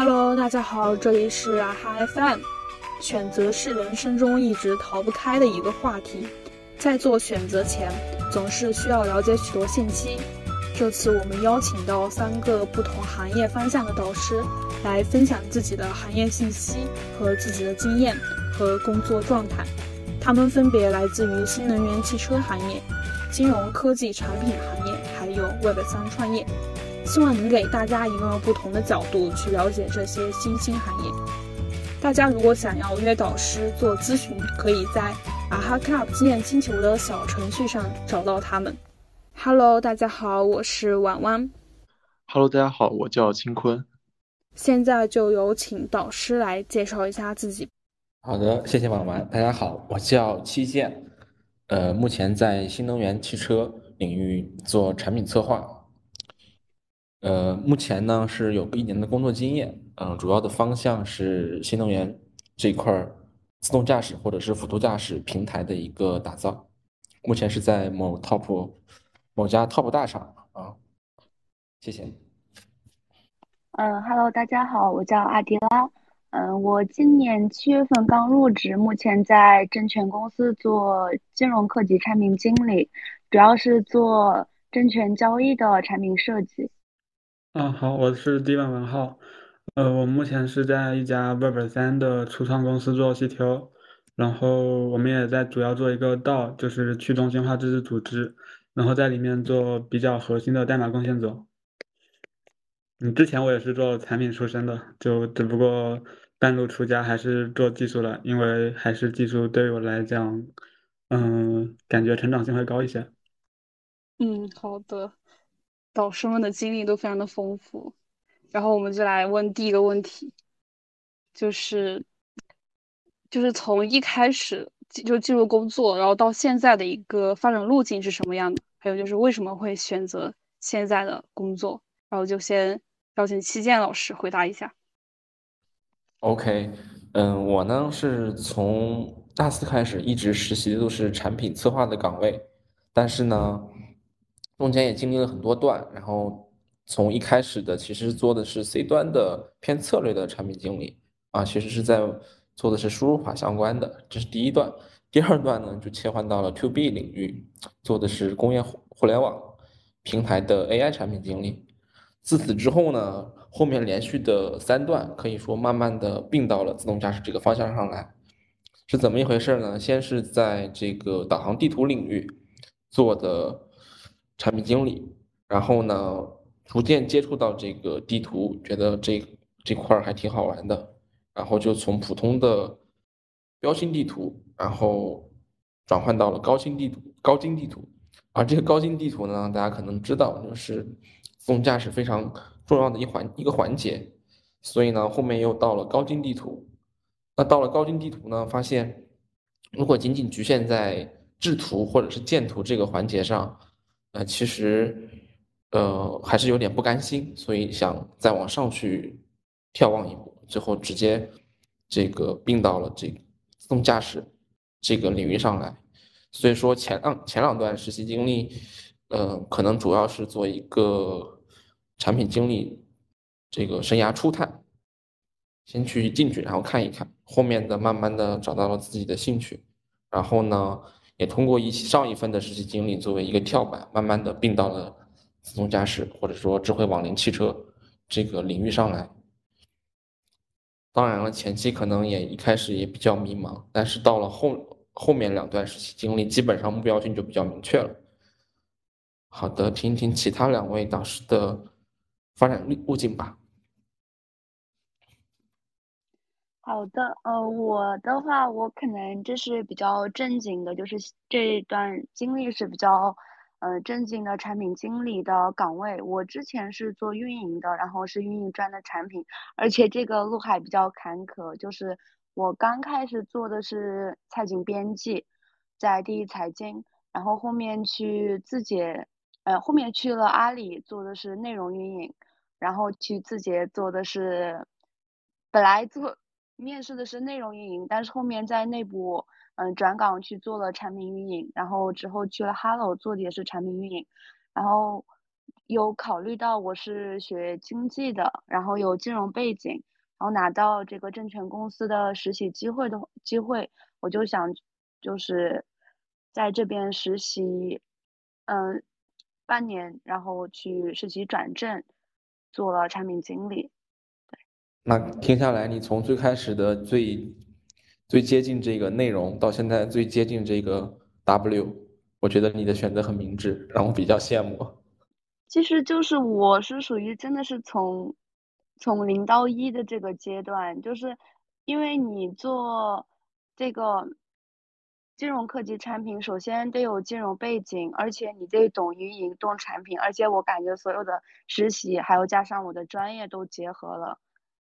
Hello，大家好，这里是啊哈 FM。选择是人生中一直逃不开的一个话题，在做选择前，总是需要了解许多信息。这次我们邀请到三个不同行业方向的导师，来分享自己的行业信息和自己的经验和工作状态。他们分别来自于新能源汽车行业、金融科技产品行业，还有 Web 三创业。希望能给大家一个不同的角度去了解这些新兴行业。大家如果想要约导师做咨询，可以在啊哈 Club 经验星球的小程序上找到他们。Hello，大家好，我是婉婉。Hello，大家好，我叫青坤。现在就有请导师来介绍一下自己。好的，谢谢婉婉。大家好，我叫七建，呃，目前在新能源汽车领域做产品策划。呃，目前呢是有一年的工作经验，嗯，主要的方向是新能源这一块儿自动驾驶或者是辅助驾驶平台的一个打造。目前是在某 top 某家 top 大厂啊，谢谢。嗯，Hello，大家好，我叫阿迪拉，嗯，我今年七月份刚入职，目前在证券公司做金融科技产品经理，主要是做证券交易的产品设计。啊，好，我是 D 万文浩，呃，我目前是在一家 Web 三的初创公司做 CTO，然后我们也在主要做一个 DAO，就是去中心化自治组织，然后在里面做比较核心的代码贡献者。嗯，之前我也是做产品出身的，就只不过半路出家还是做技术了，因为还是技术对于我来讲，嗯，感觉成长性会高一些。嗯，好的。导师们的经历都非常的丰富，然后我们就来问第一个问题，就是就是从一开始就进入工作，然后到现在的一个发展路径是什么样的？还有就是为什么会选择现在的工作？然后就先邀请七建老师回答一下。OK，嗯，我呢是从大四开始一直实习的都是产品策划的岗位，但是呢。中间也经历了很多段，然后从一开始的其实做的是 C 端的偏策略的产品经理啊，其实是在做的是输入法相关的，这是第一段。第二段呢就切换到了 To B 领域，做的是工业互联网平台的 AI 产品经理。自此之后呢，后面连续的三段可以说慢慢的并到了自动驾驶这个方向上来，是怎么一回事呢？先是在这个导航地图领域做的。产品经理，然后呢，逐渐接触到这个地图，觉得这这块儿还挺好玩的，然后就从普通的标星地图，然后转换到了高清地图、高精地图。而这个高精地图呢，大家可能知道，就是自动驾驶非常重要的一环一个环节。所以呢，后面又到了高精地图。那到了高精地图呢，发现如果仅仅局限在制图或者是建图这个环节上，呃，其实，呃，还是有点不甘心，所以想再往上去眺望一步，最后直接这个并到了这个自动驾驶这个领域上来。所以说前两前两段实习经历，呃，可能主要是做一个产品经理这个生涯初探，先去进去，然后看一看，后面的慢慢的找到了自己的兴趣，然后呢。也通过一上一份的实习经历作为一个跳板，慢慢的并到了自动驾驶或者说智慧网联汽车这个领域上来。当然了，前期可能也一开始也比较迷茫，但是到了后后面两段实习经历，基本上目标性就比较明确了。好的，听听其他两位导师的发展路路径吧。好的，呃，我的话，我可能就是比较正经的，就是这段经历是比较，呃，正经的产品经理的岗位。我之前是做运营的，然后是运营端的产品，而且这个路还比较坎坷。就是我刚开始做的是财经编辑，在第一财经，然后后面去字节，呃，后面去了阿里做的是内容运营，然后去字节做的是，本来做。面试的是内容运营，但是后面在内部，嗯，转岗去做了产品运营，然后之后去了 Hello 做的也是产品运营，然后有考虑到我是学经济的，然后有金融背景，然后拿到这个证券公司的实习机会的机会，我就想就是在这边实习，嗯，半年，然后去实习转正，做了产品经理。那听下来，你从最开始的最最接近这个内容，到现在最接近这个 W，我觉得你的选择很明智，让我比较羡慕。其实就是我是属于真的是从从零到一的这个阶段，就是因为你做这个金融科技产品，首先得有金融背景，而且你得懂运营、懂产品，而且我感觉所有的实习还有加上我的专业都结合了，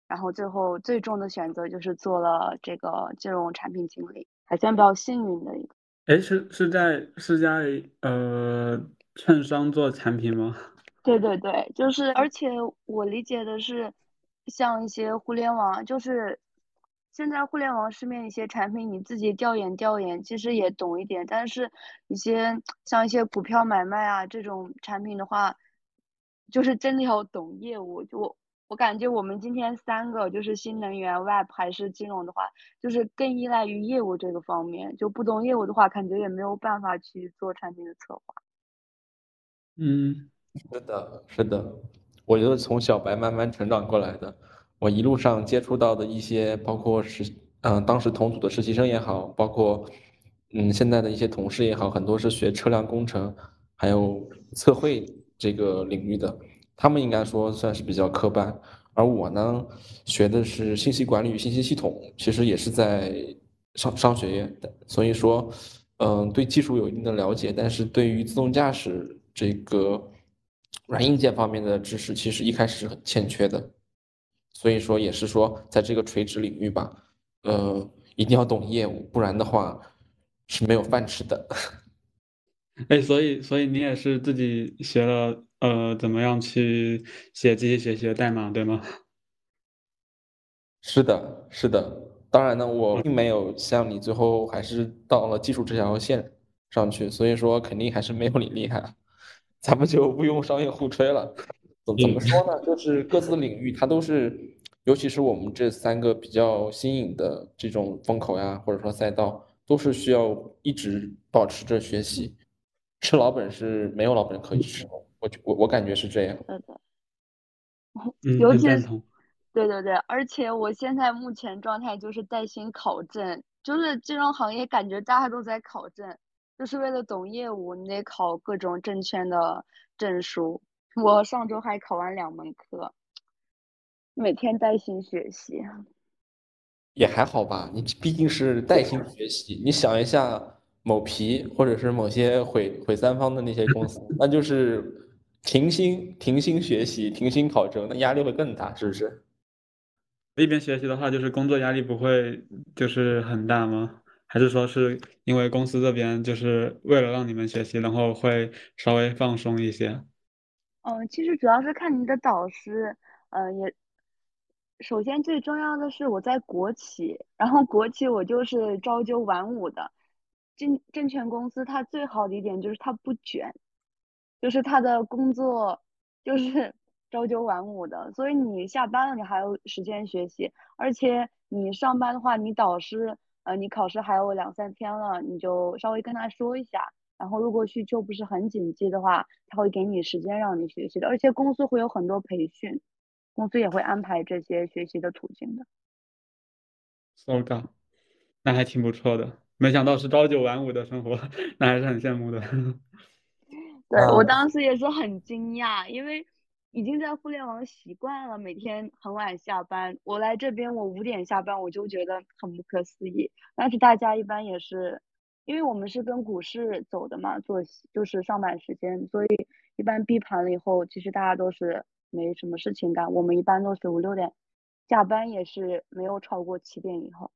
然后最后最终的选择就是做了这个金融产品经理，还算比较幸运的一个。哎，是是在是在呃券商做产品吗？对对对，就是，而且我理解的是，像一些互联网，就是现在互联网市面一些产品，你自己调研调研，其实也懂一点。但是，一些像一些股票买卖啊这种产品的话，就是真的要懂业务。就我我感觉我们今天三个，就是新能源、Web 还是金融的话，就是更依赖于业务这个方面。就不懂业务的话，感觉也没有办法去做产品的策划。嗯。是的，是的，我觉得从小白慢慢成长过来的，我一路上接触到的一些，包括实，嗯，当时同组的实习生也好，包括，嗯，现在的一些同事也好，很多是学车辆工程，还有测绘这个领域的，他们应该说算是比较科班，而我呢，学的是信息管理与信息系统，其实也是在商商学院的，所以说，嗯，对技术有一定的了解，但是对于自动驾驶这个。软硬件方面的知识其实一开始是很欠缺的，所以说也是说在这个垂直领域吧，呃，一定要懂业务，不然的话是没有饭吃的。哎，所以所以你也是自己学了呃，怎么样去写机器学习的代码，对吗？是的，是的。当然呢，我并没有像你最后还是到了技术这条线上去，所以说肯定还是没有你厉害。咱们就不用商业互吹了，怎怎么说呢？就是各自的领域，它都是，尤其是我们这三个比较新颖的这种风口呀，或者说赛道，都是需要一直保持着学习。吃老本是没有老本可以吃，我我我感觉是这样。对的，尤其是对对对，而且我现在目前状态就是带薪考证，就是金融行业感觉大家都在考证。就是为了懂业务，你得考各种证券的证书。我上周还考完两门课，每天带薪学习。也还好吧，你毕竟是带薪学习。你想一下，某皮或者是某些毁毁三方的那些公司，那就是停薪停薪学习，停薪考证，那压力会更大，是不是？一边学习的话，就是工作压力不会就是很大吗？还是说是因为公司这边就是为了让你们学习，然后会稍微放松一些？嗯，其实主要是看你的导师。嗯，也首先最重要的是我在国企，然后国企我就是朝九晚五的。证证券公司它最好的一点就是它不卷，就是他的工作就是 朝九晚五的，所以你下班了你还有时间学习，而且你上班的话，你导师。呃，你考试还有两三天了，你就稍微跟他说一下，然后如果需求不是很紧急的话，他会给你时间让你学习的，而且公司会有很多培训，公司也会安排这些学习的途径的。So g 那还挺不错的，没想到是朝九晚五的生活，那还是很羡慕的。对我当时也是很惊讶，因为。已经在互联网习惯了，每天很晚下班。我来这边，我五点下班，我就觉得很不可思议。但是大家一般也是，因为我们是跟股市走的嘛，作息就是上班时间，所以一般闭盘了以后，其实大家都是没什么事情干。我们一般都是五六点下班，也是没有超过七点以后。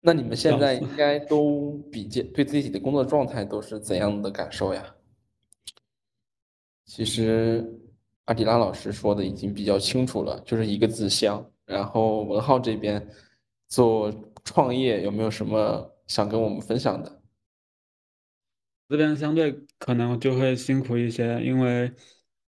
那你们现在应该都比较对自己的工作状态都是怎样的感受呀？其实。阿迪拉老师说的已经比较清楚了，就是一个字香。然后文浩这边做创业有没有什么想跟我们分享的？这边相对可能就会辛苦一些，因为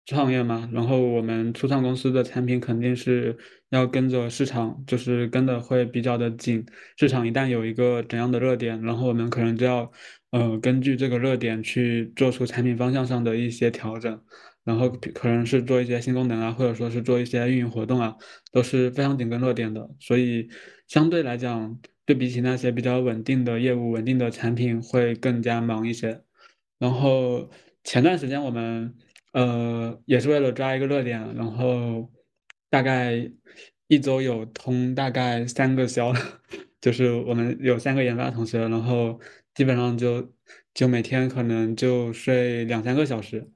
创业嘛，然后我们初创公司的产品肯定是要跟着市场，就是跟的会比较的紧。市场一旦有一个怎样的热点，然后我们可能就要，呃，根据这个热点去做出产品方向上的一些调整，然后可能是做一些新功能啊，或者说是做一些运营活动啊，都是非常紧跟热点的。所以相对来讲，对比起那些比较稳定的业务、稳定的产品，会更加忙一些。然后前段时间我们。呃，也是为了抓一个热点，然后大概一周有通大概三个销，就是我们有三个研发同学，然后基本上就就每天可能就睡两三个小时，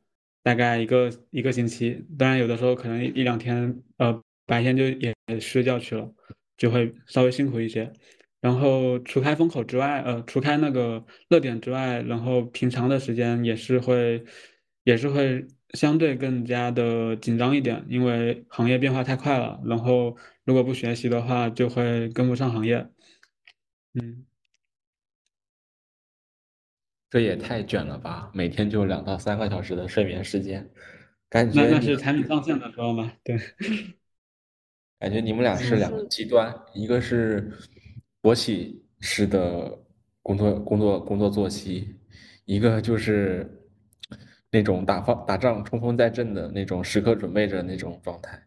大概一个一个星期。当然有的时候可能一两天，呃，白天就也睡觉去了，就会稍微辛苦一些。然后除开风口之外，呃，除开那个热点之外，然后平常的时间也是会，也是会。相对更加的紧张一点，因为行业变化太快了。然后如果不学习的话，就会跟不上行业。嗯，这也太卷了吧！每天就两到三个小时的睡眠时间，感觉那那是产品上线的时候吗？对，感觉你们俩是两个极端，一个是国企式的工作工作工作作息，一个就是。那种打方打仗冲锋在阵的那种时刻准备着那种状态，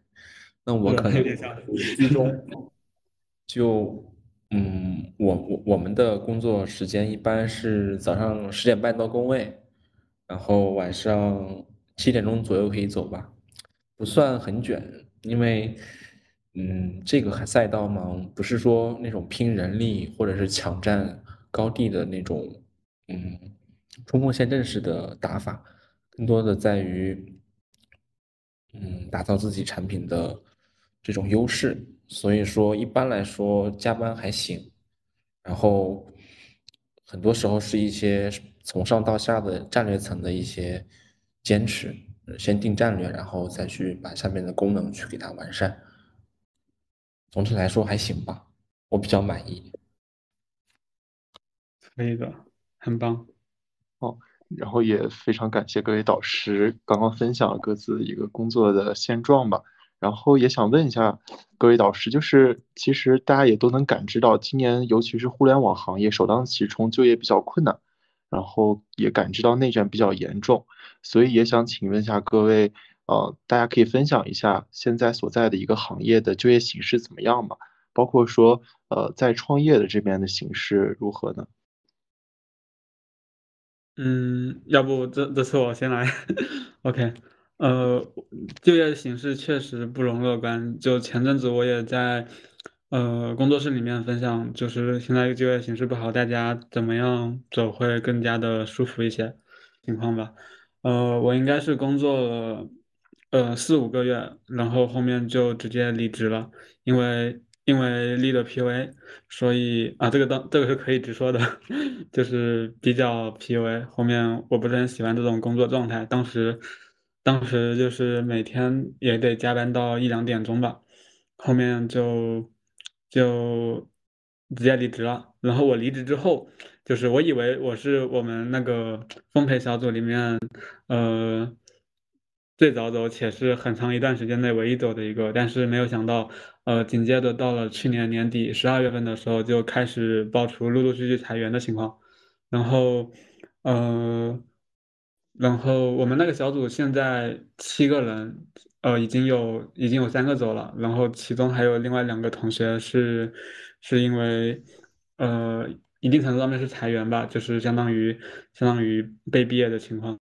那我可能居中，就嗯，我我我们的工作时间一般是早上十点半到工位，然后晚上七点钟左右可以走吧，不算很卷，因为嗯，这个赛道嘛，不是说那种拼人力或者是抢占高地的那种嗯冲锋陷阵式的打法。更多的在于，嗯，打造自己产品的这种优势，所以说一般来说加班还行，然后很多时候是一些从上到下的战略层的一些坚持，先定战略，然后再去把下面的功能去给它完善。总体来说还行吧，我比较满意。可以的，很棒。哦。然后也非常感谢各位导师刚刚分享了各自一个工作的现状吧。然后也想问一下各位导师，就是其实大家也都能感知到，今年尤其是互联网行业首当其冲，就业比较困难，然后也感知到内卷比较严重，所以也想请问一下各位，呃，大家可以分享一下现在所在的一个行业的就业形势怎么样嘛？包括说，呃，在创业的这边的形势如何呢？嗯，要不这这次我先来，OK，呃，就业形势确实不容乐观。就前阵子我也在呃工作室里面分享，就是现在就业形势不好，大家怎么样走会更加的舒服一些情况吧。呃，我应该是工作了呃四五个月，然后后面就直接离职了，因为。因为立了 PUA，所以啊，这个当这个是可以直说的，就是比较 PUA。后面我不是很喜欢这种工作状态，当时当时就是每天也得加班到一两点钟吧，后面就就直接离职了。然后我离职之后，就是我以为我是我们那个丰培小组里面，呃。最早走且是很长一段时间内唯一走的一个，但是没有想到，呃，紧接着到了去年年底十二月份的时候，就开始爆出陆陆续续裁员的情况，然后，呃，然后我们那个小组现在七个人，呃，已经有已经有三个走了，然后其中还有另外两个同学是是因为，呃，一定程度上面是裁员吧，就是相当于相当于被毕业的情况。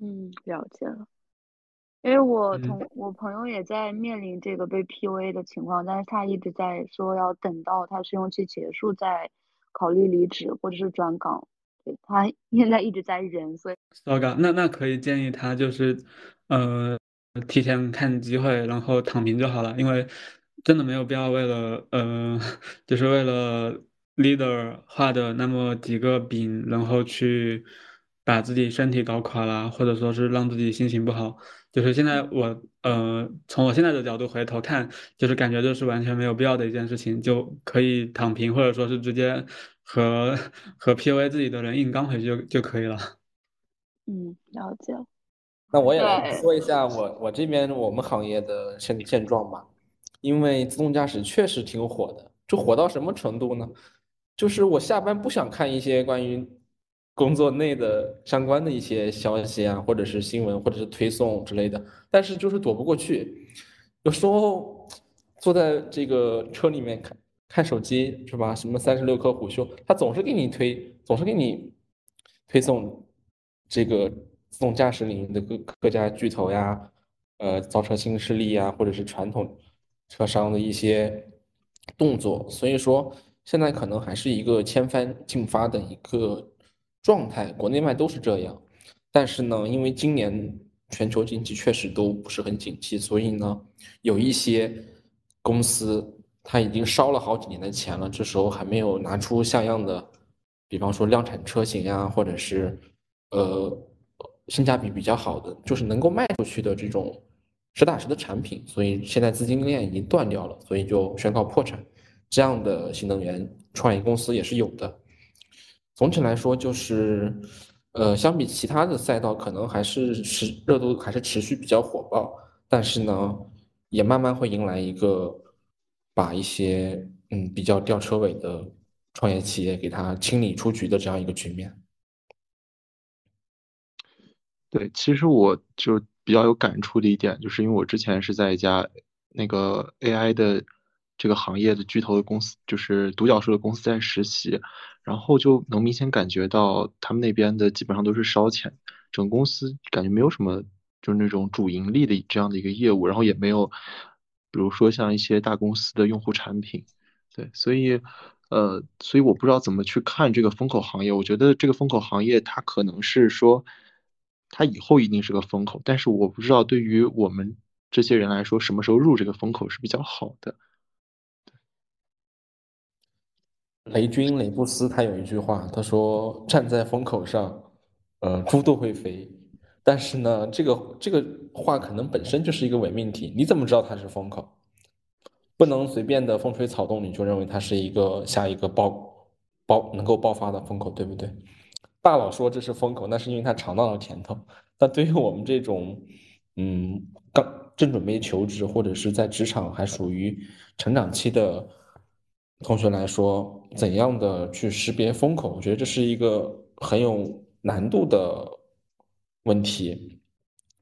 嗯，了解了。因为我同我朋友也在面临这个被 PUA 的情况，但是他一直在说要等到他试用期结束再考虑离职或者是转岗。对他 现在一直在忍，所以糟糕。那那可以建议他就是，呃，提前看机会，然后躺平就好了。因为真的没有必要为了呃，就是为了 leader 画的那么几个饼，然后去把自己身体搞垮了，或者说是让自己心情不好。就是现在我呃，从我现在的角度回头看，就是感觉这是完全没有必要的一件事情，就可以躺平，或者说是直接和和 PUA 自己的人硬刚回去就就可以了。嗯，了解。那我也来说一下我我这边我们行业的现现状吧，因为自动驾驶确实挺火的，就火到什么程度呢？就是我下班不想看一些关于工作内的相关的一些消息啊，或者是新闻，或者是推送之类的，但是就是躲不过去，有时候坐在这个车里面看看手机是吧？什么三十六氪虎嗅，他总是给你推，总是给你推送这个。自动驾驶领域的各各家巨头呀，呃，造车新势力呀，或者是传统车商的一些动作，所以说现在可能还是一个千帆竞发的一个状态，国内外都是这样。但是呢，因为今年全球经济确实都不是很景气，所以呢，有一些公司它已经烧了好几年的钱了，这时候还没有拿出像样的，比方说量产车型呀，或者是呃。性价比比较好的，就是能够卖出去的这种实打实的产品，所以现在资金链已经断掉了，所以就宣告破产。这样的新能源创业公司也是有的。总体来说，就是呃，相比其他的赛道，可能还是持热度还是持续比较火爆，但是呢，也慢慢会迎来一个把一些嗯比较吊车尾的创业企业给它清理出局的这样一个局面。对，其实我就比较有感触的一点，就是因为我之前是在一家那个 AI 的这个行业的巨头的公司，就是独角兽的公司在实习，然后就能明显感觉到他们那边的基本上都是烧钱，整个公司感觉没有什么就是那种主盈利的这样的一个业务，然后也没有，比如说像一些大公司的用户产品，对，所以呃，所以我不知道怎么去看这个风口行业，我觉得这个风口行业它可能是说。它以后一定是个风口，但是我不知道对于我们这些人来说，什么时候入这个风口是比较好的。雷军雷布斯他有一句话，他说：“站在风口上，呃，猪都会飞。”但是呢，这个这个话可能本身就是一个伪命题。你怎么知道它是风口？不能随便的风吹草动，你就认为它是一个下一个爆爆能够爆发的风口，对不对？大佬说这是风口，那是因为他尝到了甜头。但对于我们这种，嗯，刚正准备求职或者是在职场还属于成长期的同学来说，怎样的去识别风口？我觉得这是一个很有难度的问题。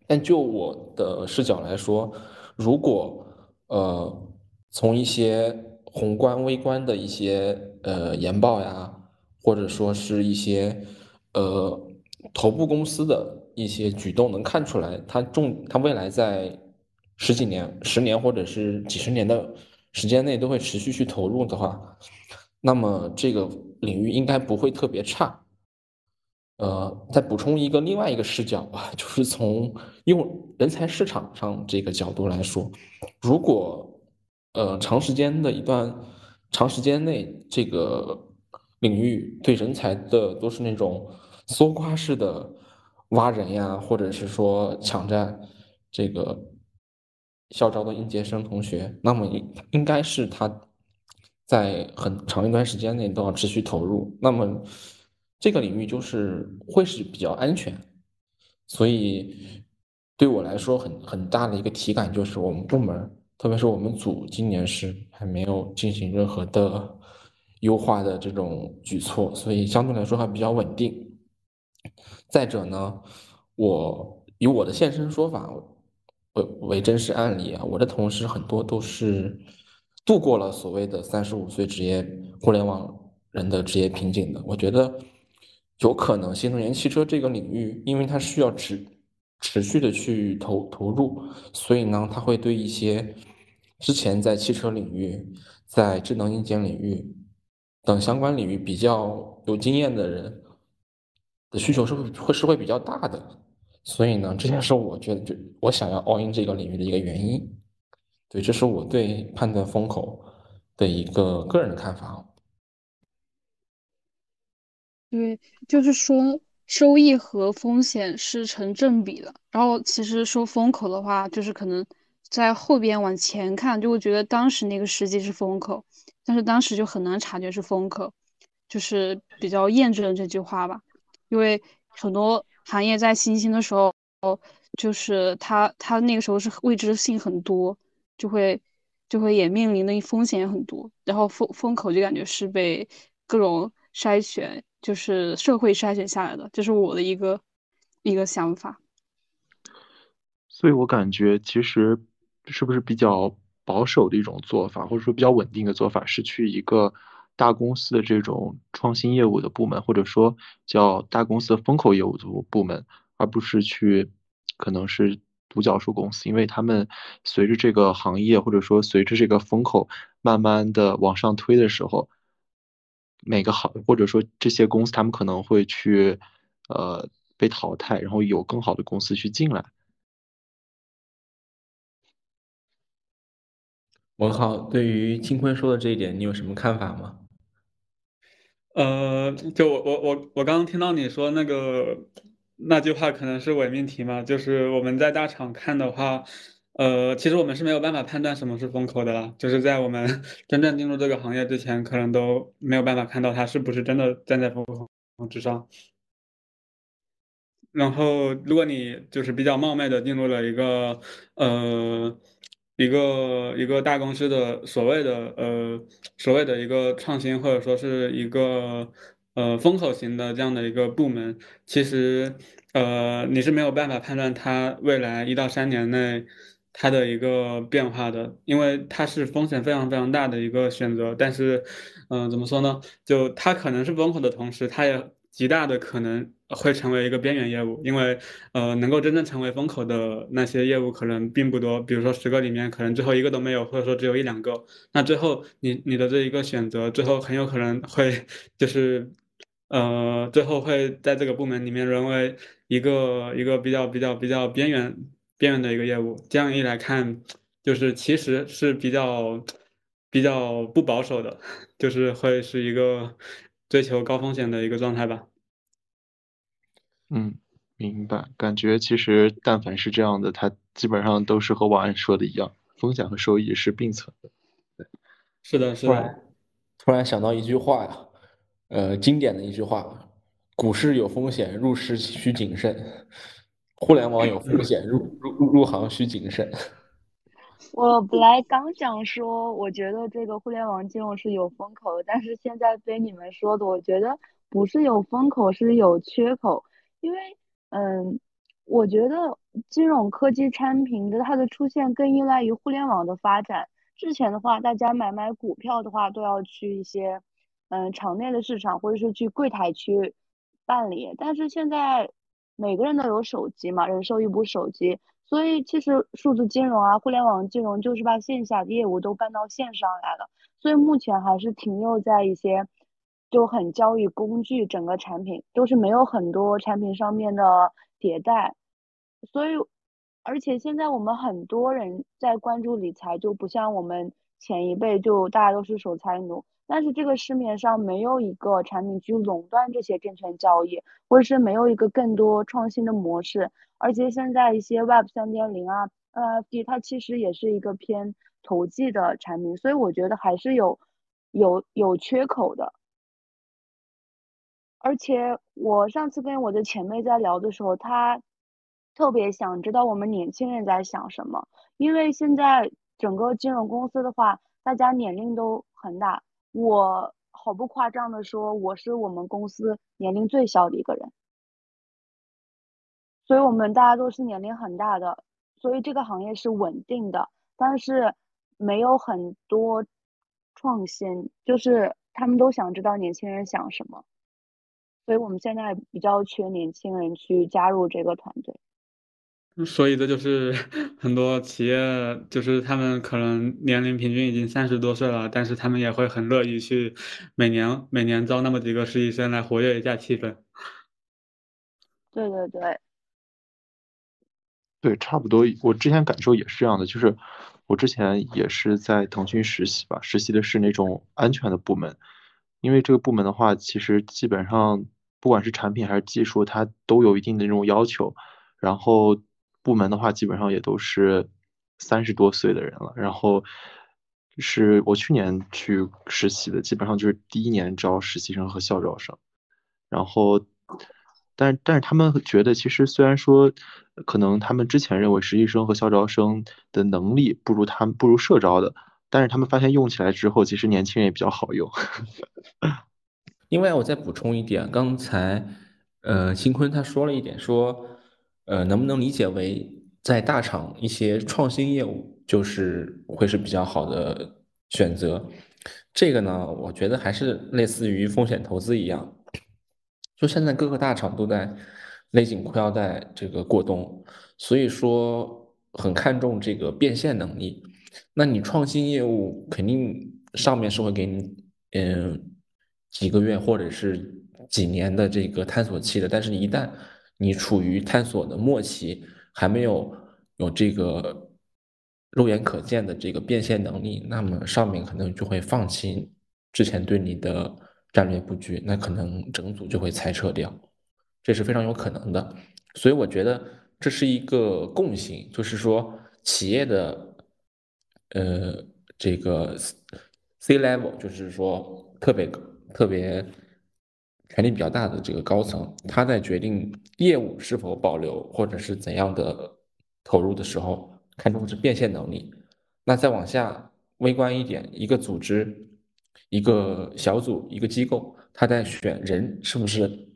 但就我的视角来说，如果呃从一些宏观、微观的一些呃研报呀，或者说是一些。呃，头部公司的一些举动能看出来，它重，它未来在十几年、十年或者是几十年的时间内都会持续去投入的话，那么这个领域应该不会特别差。呃，再补充一个另外一个视角吧，就是从用人才市场上这个角度来说，如果呃长时间的一段长时间内这个领域对人才的都是那种。搜刮式的挖人呀，或者是说抢占这个校招的应届生同学，那么应应该是他在很长一段时间内都要持续投入，那么这个领域就是会是比较安全。所以对我来说，很很大的一个体感就是，我们部门，特别是我们组，今年是还没有进行任何的优化的这种举措，所以相对来说还比较稳定。再者呢，我以我的现身说法为为真实案例啊，我的同事很多都是度过了所谓的三十五岁职业互联网人的职业瓶颈的。我觉得有可能新能源汽车这个领域，因为它需要持持续的去投投入，所以呢，它会对一些之前在汽车领域、在智能硬件领域等相关领域比较有经验的人。的需求是会是会比较大的，所以呢，这也是我觉得就我想要 all in 这个领域的一个原因。对，这是我对判断风口的一个个人的看法。对，就是说收益和风险是成正比的。然后其实说风口的话，就是可能在后边往前看，就会觉得当时那个时机是风口，但是当时就很难察觉是风口，就是比较验证这句话吧。因为很多行业在新兴的时候，就是他他那个时候是未知性很多，就会就会也面临的风险也很多，然后风风口就感觉是被各种筛选，就是社会筛选下来的，这是我的一个一个想法。所以我感觉其实是不是比较保守的一种做法，或者说比较稳定的做法，是去一个大公司的这种创新业务的部门，或者说叫大公司的风口业务的部门，而不是去。可能是独角兽公司，因为他们随着这个行业或者说随着这个风口慢慢的往上推的时候，每个行或者说这些公司他们可能会去呃被淘汰，然后有更好的公司去进来。文浩，对于金坤说的这一点，你有什么看法吗？呃，就我我我我刚刚听到你说那个。那句话可能是伪命题嘛？就是我们在大厂看的话，呃，其实我们是没有办法判断什么是风口的啦。就是在我们 真正进入这个行业之前，可能都没有办法看到它是不是真的站在风口之上。然后，如果你就是比较冒昧的进入了一个呃一个一个大公司的所谓的呃所谓的一个创新，或者说是一个。呃，风口型的这样的一个部门，其实，呃，你是没有办法判断它未来一到三年内它的一个变化的，因为它是风险非常非常大的一个选择。但是，嗯，怎么说呢？就它可能是风口的同时，它也极大的可能会成为一个边缘业务，因为，呃，能够真正成为风口的那些业务可能并不多。比如说十个里面，可能最后一个都没有，或者说只有一两个。那最后，你你的这一个选择，最后很有可能会就是。呃，最后会在这个部门里面沦为一个一个比较比较比较边缘边缘的一个业务。这样一来看，就是其实是比较比较不保守的，就是会是一个追求高风险的一个状态吧。嗯，明白。感觉其实但凡是这样的，它基本上都是和王安说的一样，风险和收益是并存的。对，是的，是的。突然想到一句话呀。呃，经典的一句话：“股市有风险，入市需谨慎；互联网有风险，入入入行需谨慎。”我本来刚想说，我觉得这个互联网金融是有风口，但是现在被你们说的，我觉得不是有风口，是有缺口。因为，嗯，我觉得金融科技产品的它的出现更依赖于互联网的发展。之前的话，大家买买股票的话，都要去一些。嗯，场内的市场或者是去柜台去办理，但是现在每个人都有手机嘛，人手一部手机，所以其实数字金融啊，互联网金融就是把线下的业务都搬到线上来了，所以目前还是停留在一些就很交易工具，整个产品都是没有很多产品上面的迭代，所以而且现在我们很多人在关注理财，就不像我们前一辈就大家都是守财奴。但是这个市面上没有一个产品去垄断这些证券交易，或者是没有一个更多创新的模式。而且现在一些 Web 三点零啊，NFT 它其实也是一个偏投机的产品，所以我觉得还是有有有缺口的。而且我上次跟我的前辈在聊的时候，他特别想知道我们年轻人在想什么，因为现在整个金融公司的话，大家年龄都很大。我毫不夸张的说，我是我们公司年龄最小的一个人，所以我们大家都是年龄很大的，所以这个行业是稳定的，但是没有很多创新，就是他们都想知道年轻人想什么，所以我们现在比较缺年轻人去加入这个团队。所以这就是 很多企业，就是他们可能年龄平均已经三十多岁了，但是他们也会很乐意去每年每年招那么几个实习生来活跃一下气氛。对对对，对，差不多。我之前感受也是这样的，就是我之前也是在腾讯实习吧，实习的是那种安全的部门，因为这个部门的话，其实基本上不管是产品还是技术，它都有一定的那种要求，然后。部门的话，基本上也都是三十多岁的人了。然后是我去年去实习的，基本上就是第一年招实习生和校招生。然后但但是他们觉得，其实虽然说，可能他们之前认为实习生和校招生的能力不如他们不如社招的，但是他们发现用起来之后，其实年轻人也比较好用。另外，我再补充一点，刚才呃，新坤他说了一点，说呃，能不能理解为在大厂一些创新业务就是会是比较好的选择？这个呢，我觉得还是类似于风险投资一样。就现在各个大厂都在勒紧裤腰带这个过冬，所以说很看重这个变现能力。那你创新业务肯定上面是会给你嗯几个月或者是几年的这个探索期的，但是你一旦你处于探索的末期，还没有有这个肉眼可见的这个变现能力，那么上面可能就会放弃之前对你的。战略布局，那可能整组就会裁撤掉，这是非常有可能的。所以我觉得这是一个共性，就是说企业的呃这个 C level，就是说特别特别权力比较大的这个高层，他在决定业务是否保留或者是怎样的投入的时候，看重的是变现能力。那再往下微观一点，一个组织。一个小组、一个机构，他在选人是不是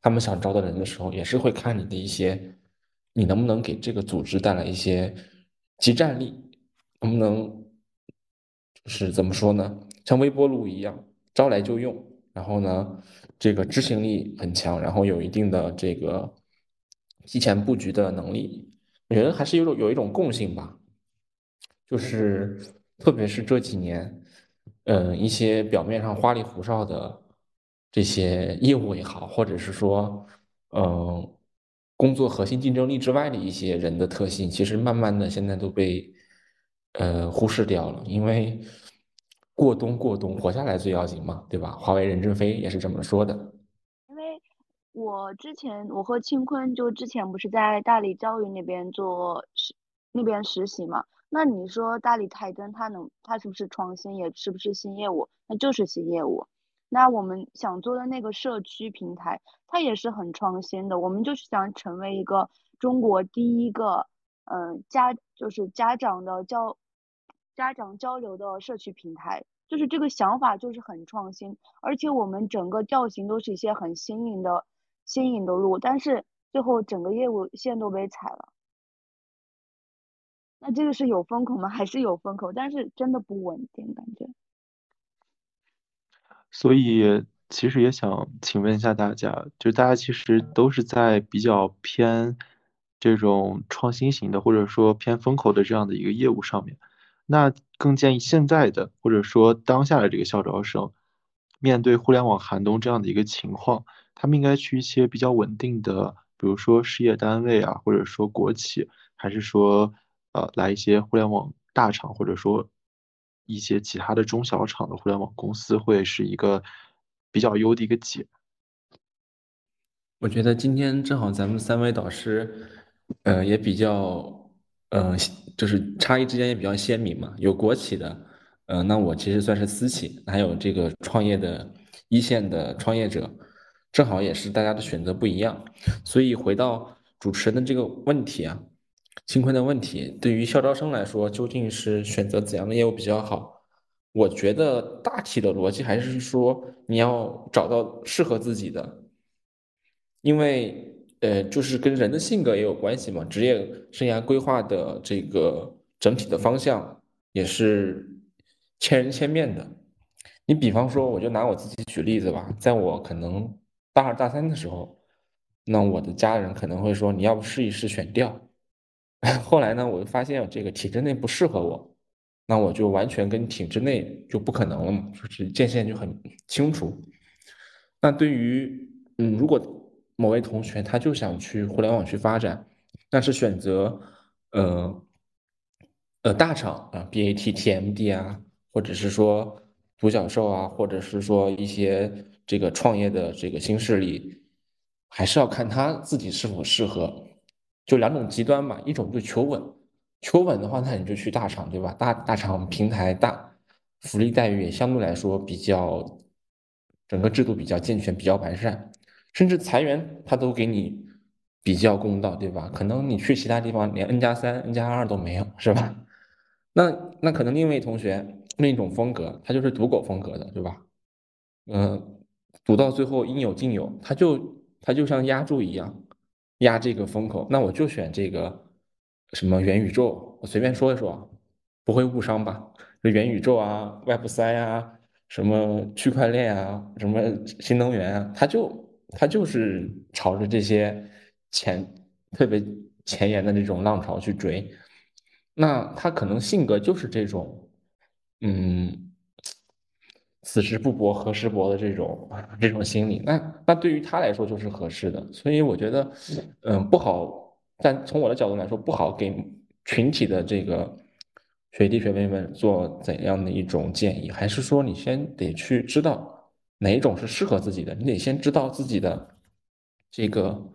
他们想招的人的时候，也是会看你的一些，你能不能给这个组织带来一些即战力，能不能就是怎么说呢？像微波炉一样招来就用，然后呢，这个执行力很强，然后有一定的这个提前布局的能力，我觉得还是有种有一种共性吧，就是特别是这几年。嗯，一些表面上花里胡哨的这些业务也好，或者是说，嗯，工作核心竞争力之外的一些人的特性，其实慢慢的现在都被呃忽视掉了。因为过冬过冬，活下来最要紧嘛，对吧？华为任正非也是这么说的。因为我之前我和庆坤就之前不是在大理教育那边做实那边实习嘛。那你说大理台灯它能它是不是创新，也是不是新业务？那就是新业务。那我们想做的那个社区平台，它也是很创新的。我们就是想成为一个中国第一个，嗯，家就是家长的教家长交流的社区平台，就是这个想法就是很创新，而且我们整个调性都是一些很新颖的新颖的路，但是最后整个业务线都被踩了。那这个是有风口吗？还是有风口，但是真的不稳定，感觉。所以其实也想请问一下大家，就大家其实都是在比较偏这种创新型的，或者说偏风口的这样的一个业务上面。那更建议现在的，或者说当下的这个校招生，面对互联网寒冬这样的一个情况，他们应该去一些比较稳定的，比如说事业单位啊，或者说国企，还是说？呃，来一些互联网大厂，或者说一些其他的中小厂的互联网公司，会是一个比较优的一个解。我觉得今天正好咱们三位导师，呃，也比较，呃，就是差异之间也比较鲜明嘛。有国企的，呃，那我其实算是私企，还有这个创业的一线的创业者，正好也是大家的选择不一样。所以回到主持人的这个问题啊。新坤的问题，对于校招生来说，究竟是选择怎样的业务比较好？我觉得大体的逻辑还是说，你要找到适合自己的，因为呃，就是跟人的性格也有关系嘛。职业生涯规划的这个整体的方向也是千人千面的。你比方说，我就拿我自己举例子吧，在我可能大二大三的时候，那我的家人可能会说，你要不试一试选调。后来呢，我就发现这个体制内不适合我，那我就完全跟体制内就不可能了嘛，就是界限就很清楚。那对于嗯，如果某位同学他就想去互联网去发展，那是选择呃呃大厂啊，BAT、TMD 啊，或者是说独角兽啊，或者是说一些这个创业的这个新势力，还是要看他自己是否适合。就两种极端嘛，一种就求稳，求稳的话，那你就去大厂，对吧？大大厂平台大，福利待遇也相对来说比较，整个制度比较健全，比较完善。甚至裁员他都给你比较公道，对吧？可能你去其他地方连 N 加三、N 加二都没有，是吧？那那可能另一位同学另一种风格，他就是赌狗风格的，对吧？嗯，赌到最后应有尽有，他就他就像压注一样，压这个风口。那我就选这个什么元宇宙，我随便说一说，不会误伤吧？这元宇宙啊，Web 三啊，什么区块链啊，什么新能源啊，他就他就是朝着这些前特别前沿的这种浪潮去追。那他可能性格就是这种，嗯，此时不搏何时搏的这种 这种心理。那那对于他来说就是合适的。所以我觉得，嗯，不好。但从我的角度来说，不好给群体的这个学弟学妹们做怎样的一种建议？还是说你先得去知道哪一种是适合自己的？你得先知道自己的这个。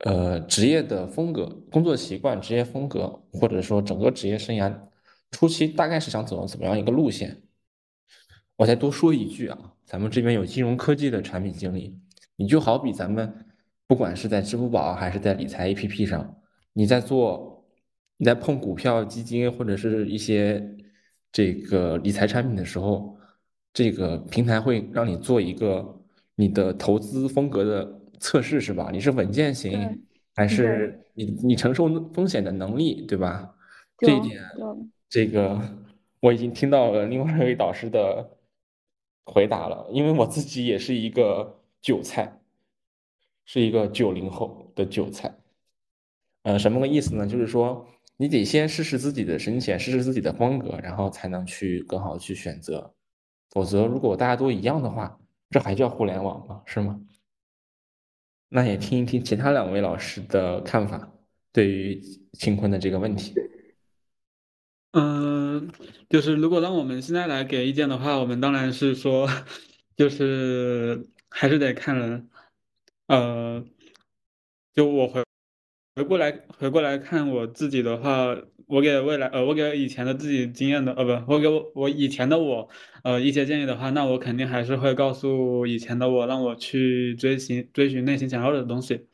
呃，职业的风格、工作习惯、职业风格，或者说整个职业生涯初期大概是想走怎么样一个路线？我再多说一句啊，咱们这边有金融科技的产品经理，你就好比咱们不管是在支付宝还是在理财 APP 上，你在做、你在碰股票、基金或者是一些这个理财产品的时候，这个平台会让你做一个你的投资风格的。测试是吧？你是稳健型，还是你你承受风险的能力，对吧？这一点，这个我已经听到了另外一位导师的回答了。因为我自己也是一个韭菜，是一个九零后的韭菜。呃，什么个意思呢？就是说你得先试试自己的深浅，试试自己的风格，然后才能去更好的去选择。否则，如果大家都一样的话，这还叫互联网吗？是吗？那也听一听其他两位老师的看法，对于秦坤的这个问题。嗯，就是如果让我们现在来给意见的话，我们当然是说，就是还是得看人。呃，就我回回过来回过来看我自己的话。我给未来，呃，我给以前的自己经验的，呃，不，我给我我以前的我，呃，一些建议的话，那我肯定还是会告诉以前的我，让我去追寻追寻内心想要的东西。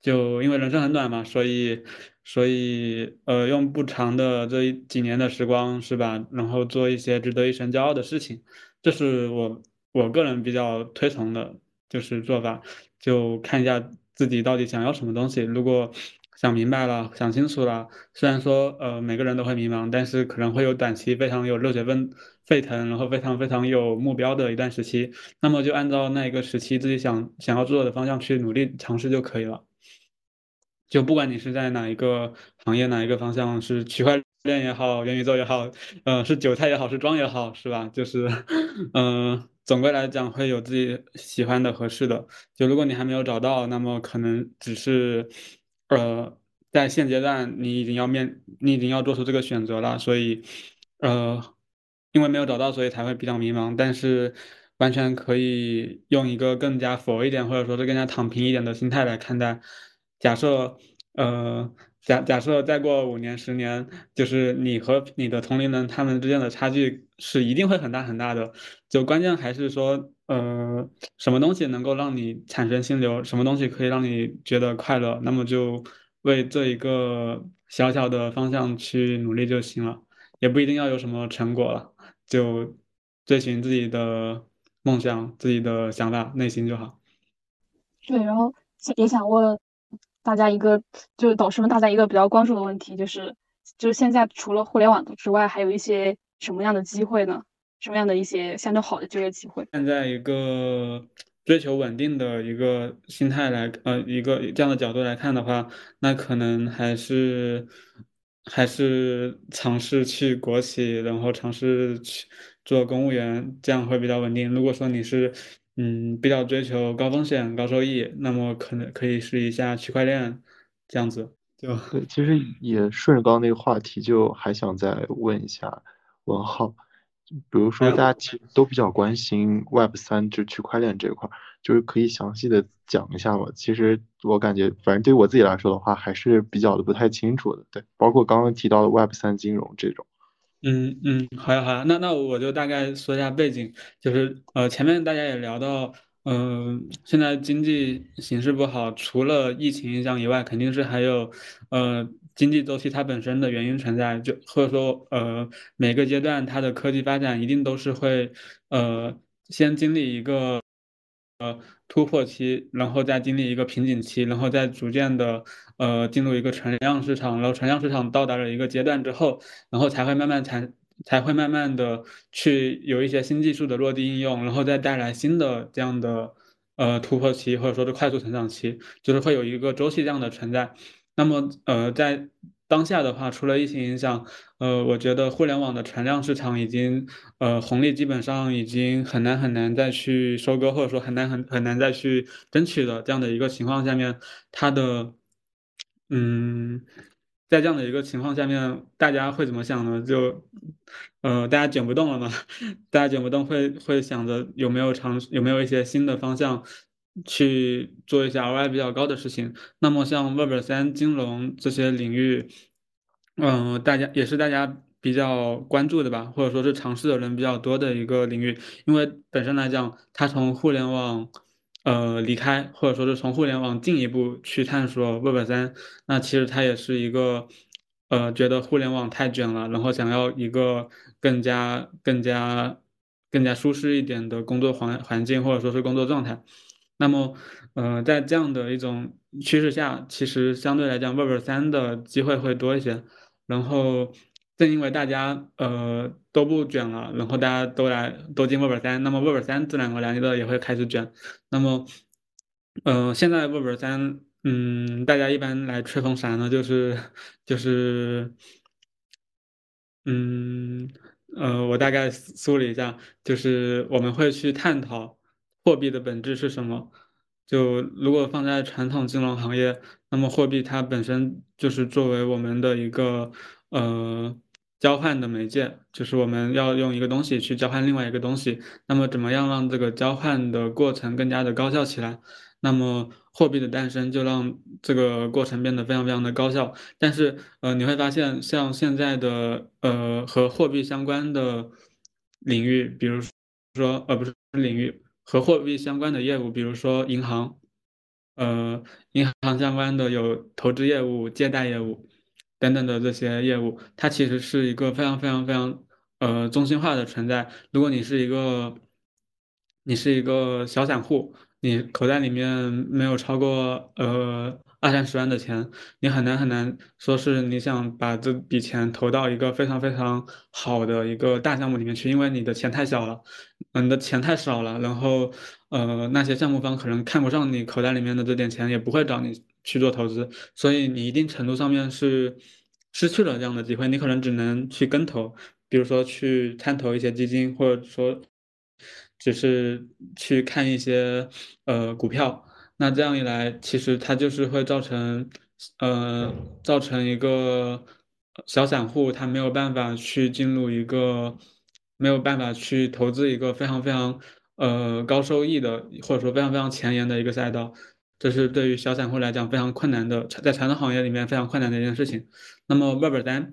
就因为人生很短嘛，所以所以呃，用不长的这一几年的时光，是吧？然后做一些值得一生骄傲的事情，这是我我个人比较推崇的，就是做法。就看一下自己到底想要什么东西，如果。想明白了，想清楚了。虽然说，呃，每个人都会迷茫，但是可能会有短期非常有热血奔沸腾，然后非常非常有目标的一段时期。那么就按照那一个时期自己想想要做的方向去努力尝试就可以了。就不管你是在哪一个行业，哪一个方向，是区块链也好，元宇宙也好，呃，是韭菜也好，是庄也好，是吧？就是，嗯，总归来讲会有自己喜欢的、合适的。就如果你还没有找到，那么可能只是。呃，在现阶段，你已经要面，你已经要做出这个选择了，所以，呃，因为没有找到，所以才会比较迷茫。但是，完全可以用一个更加佛一点，或者说是更加躺平一点的心态来看待。假设，呃，假假设再过五年、十年，就是你和你的同龄人他们之间的差距是一定会很大很大的。就关键还是说。呃，什么东西能够让你产生心流？什么东西可以让你觉得快乐？那么就为这一个小小的方向去努力就行了，也不一定要有什么成果了，就追寻自己的梦想、自己的想法、内心就好。对，然后也想问大家一个，就是导师们大家一个比较关注的问题，就是就是现在除了互联网之外，还有一些什么样的机会呢？什么样的一些相对好的就业机会？站在一个追求稳定的一个心态来，呃，一个这样的角度来看的话，那可能还是还是尝试去国企，然后尝试去做公务员，这样会比较稳定。如果说你是嗯比较追求高风险高收益，那么可能可以试一下区块链这样子。就对，其实也顺着刚刚那个话题，就还想再问一下文浩。比如说，大家其实都比较关心 Web 三就区块链这块，就是可以详细的讲一下吗？其实我感觉，反正对我自己来说的话，还是比较的不太清楚的。对，包括刚刚提到的 Web 三金融这种。嗯嗯，好呀好呀，那那我就大概说一下背景，就是呃前面大家也聊到，嗯，现在经济形势不好，除了疫情影响以外，肯定是还有，呃，经济周期它本身的原因存在，就或者说，呃，每个阶段它的科技发展一定都是会，呃，先经历一个，呃，突破期，然后再经历一个瓶颈期，然后再逐渐的，呃，进入一个存量市场，然后存量市场到达了一个阶段之后，然后才会慢慢产。才会慢慢的去有一些新技术的落地应用，然后再带来新的这样的呃突破期，或者说是快速成长期，就是会有一个周期这样的存在。那么呃在当下的话，除了疫情影响，呃，我觉得互联网的存量市场已经呃红利基本上已经很难很难再去收割，或者说很难很很难再去争取的这样的一个情况下面，它的嗯。在这样的一个情况下面，大家会怎么想呢？就，呃，大家卷不动了嘛？大家卷不动，会会想着有没有尝有没有一些新的方向去做一些 ROI 比较高的事情。那么像 Web 三金融这些领域，嗯，大家也是大家比较关注的吧，或者说是尝试的人比较多的一个领域。因为本身来讲，它从互联网。呃，离开或者说是从互联网进一步去探索 Web 三，那其实它也是一个，呃，觉得互联网太卷了，然后想要一个更加、更加、更加舒适一点的工作环环境或者说是工作状态。那么，呃，在这样的一种趋势下，其实相对来讲 Web 三的机会会多一些，然后。正因为大家呃都不卷了，然后大家都来都进 Web 三，那么 Web 三自然而然的也会开始卷。那么，呃，现在 Web 三，嗯，大家一般来吹风啥呢？就是就是，嗯呃，我大概梳理一下，就是我们会去探讨货币的本质是什么。就如果放在传统金融行业，那么货币它本身就是作为我们的一个呃。交换的媒介就是我们要用一个东西去交换另外一个东西，那么怎么样让这个交换的过程更加的高效起来？那么货币的诞生就让这个过程变得非常非常的高效。但是呃，你会发现像现在的呃和货币相关的领域，比如说呃不是领域和货币相关的业务，比如说银行，呃银行相关的有投资业务、借贷业务。等等的这些业务，它其实是一个非常非常非常呃中心化的存在。如果你是一个你是一个小散户，你口袋里面没有超过呃二三十万的钱，你很难很难说是你想把这笔钱投到一个非常非常好的一个大项目里面去，因为你的钱太小了，你的钱太少了，然后呃那些项目方可能看不上你口袋里面的这点钱，也不会找你。去做投资，所以你一定程度上面是失去了这样的机会，你可能只能去跟投，比如说去参投一些基金，或者说只是去看一些呃股票。那这样一来，其实它就是会造成呃造成一个小散户他没有办法去进入一个没有办法去投资一个非常非常呃高收益的，或者说非常非常前沿的一个赛道。这是对于小散户来讲非常困难的，在传统行业里面非常困难的一件事情。那么 Web 三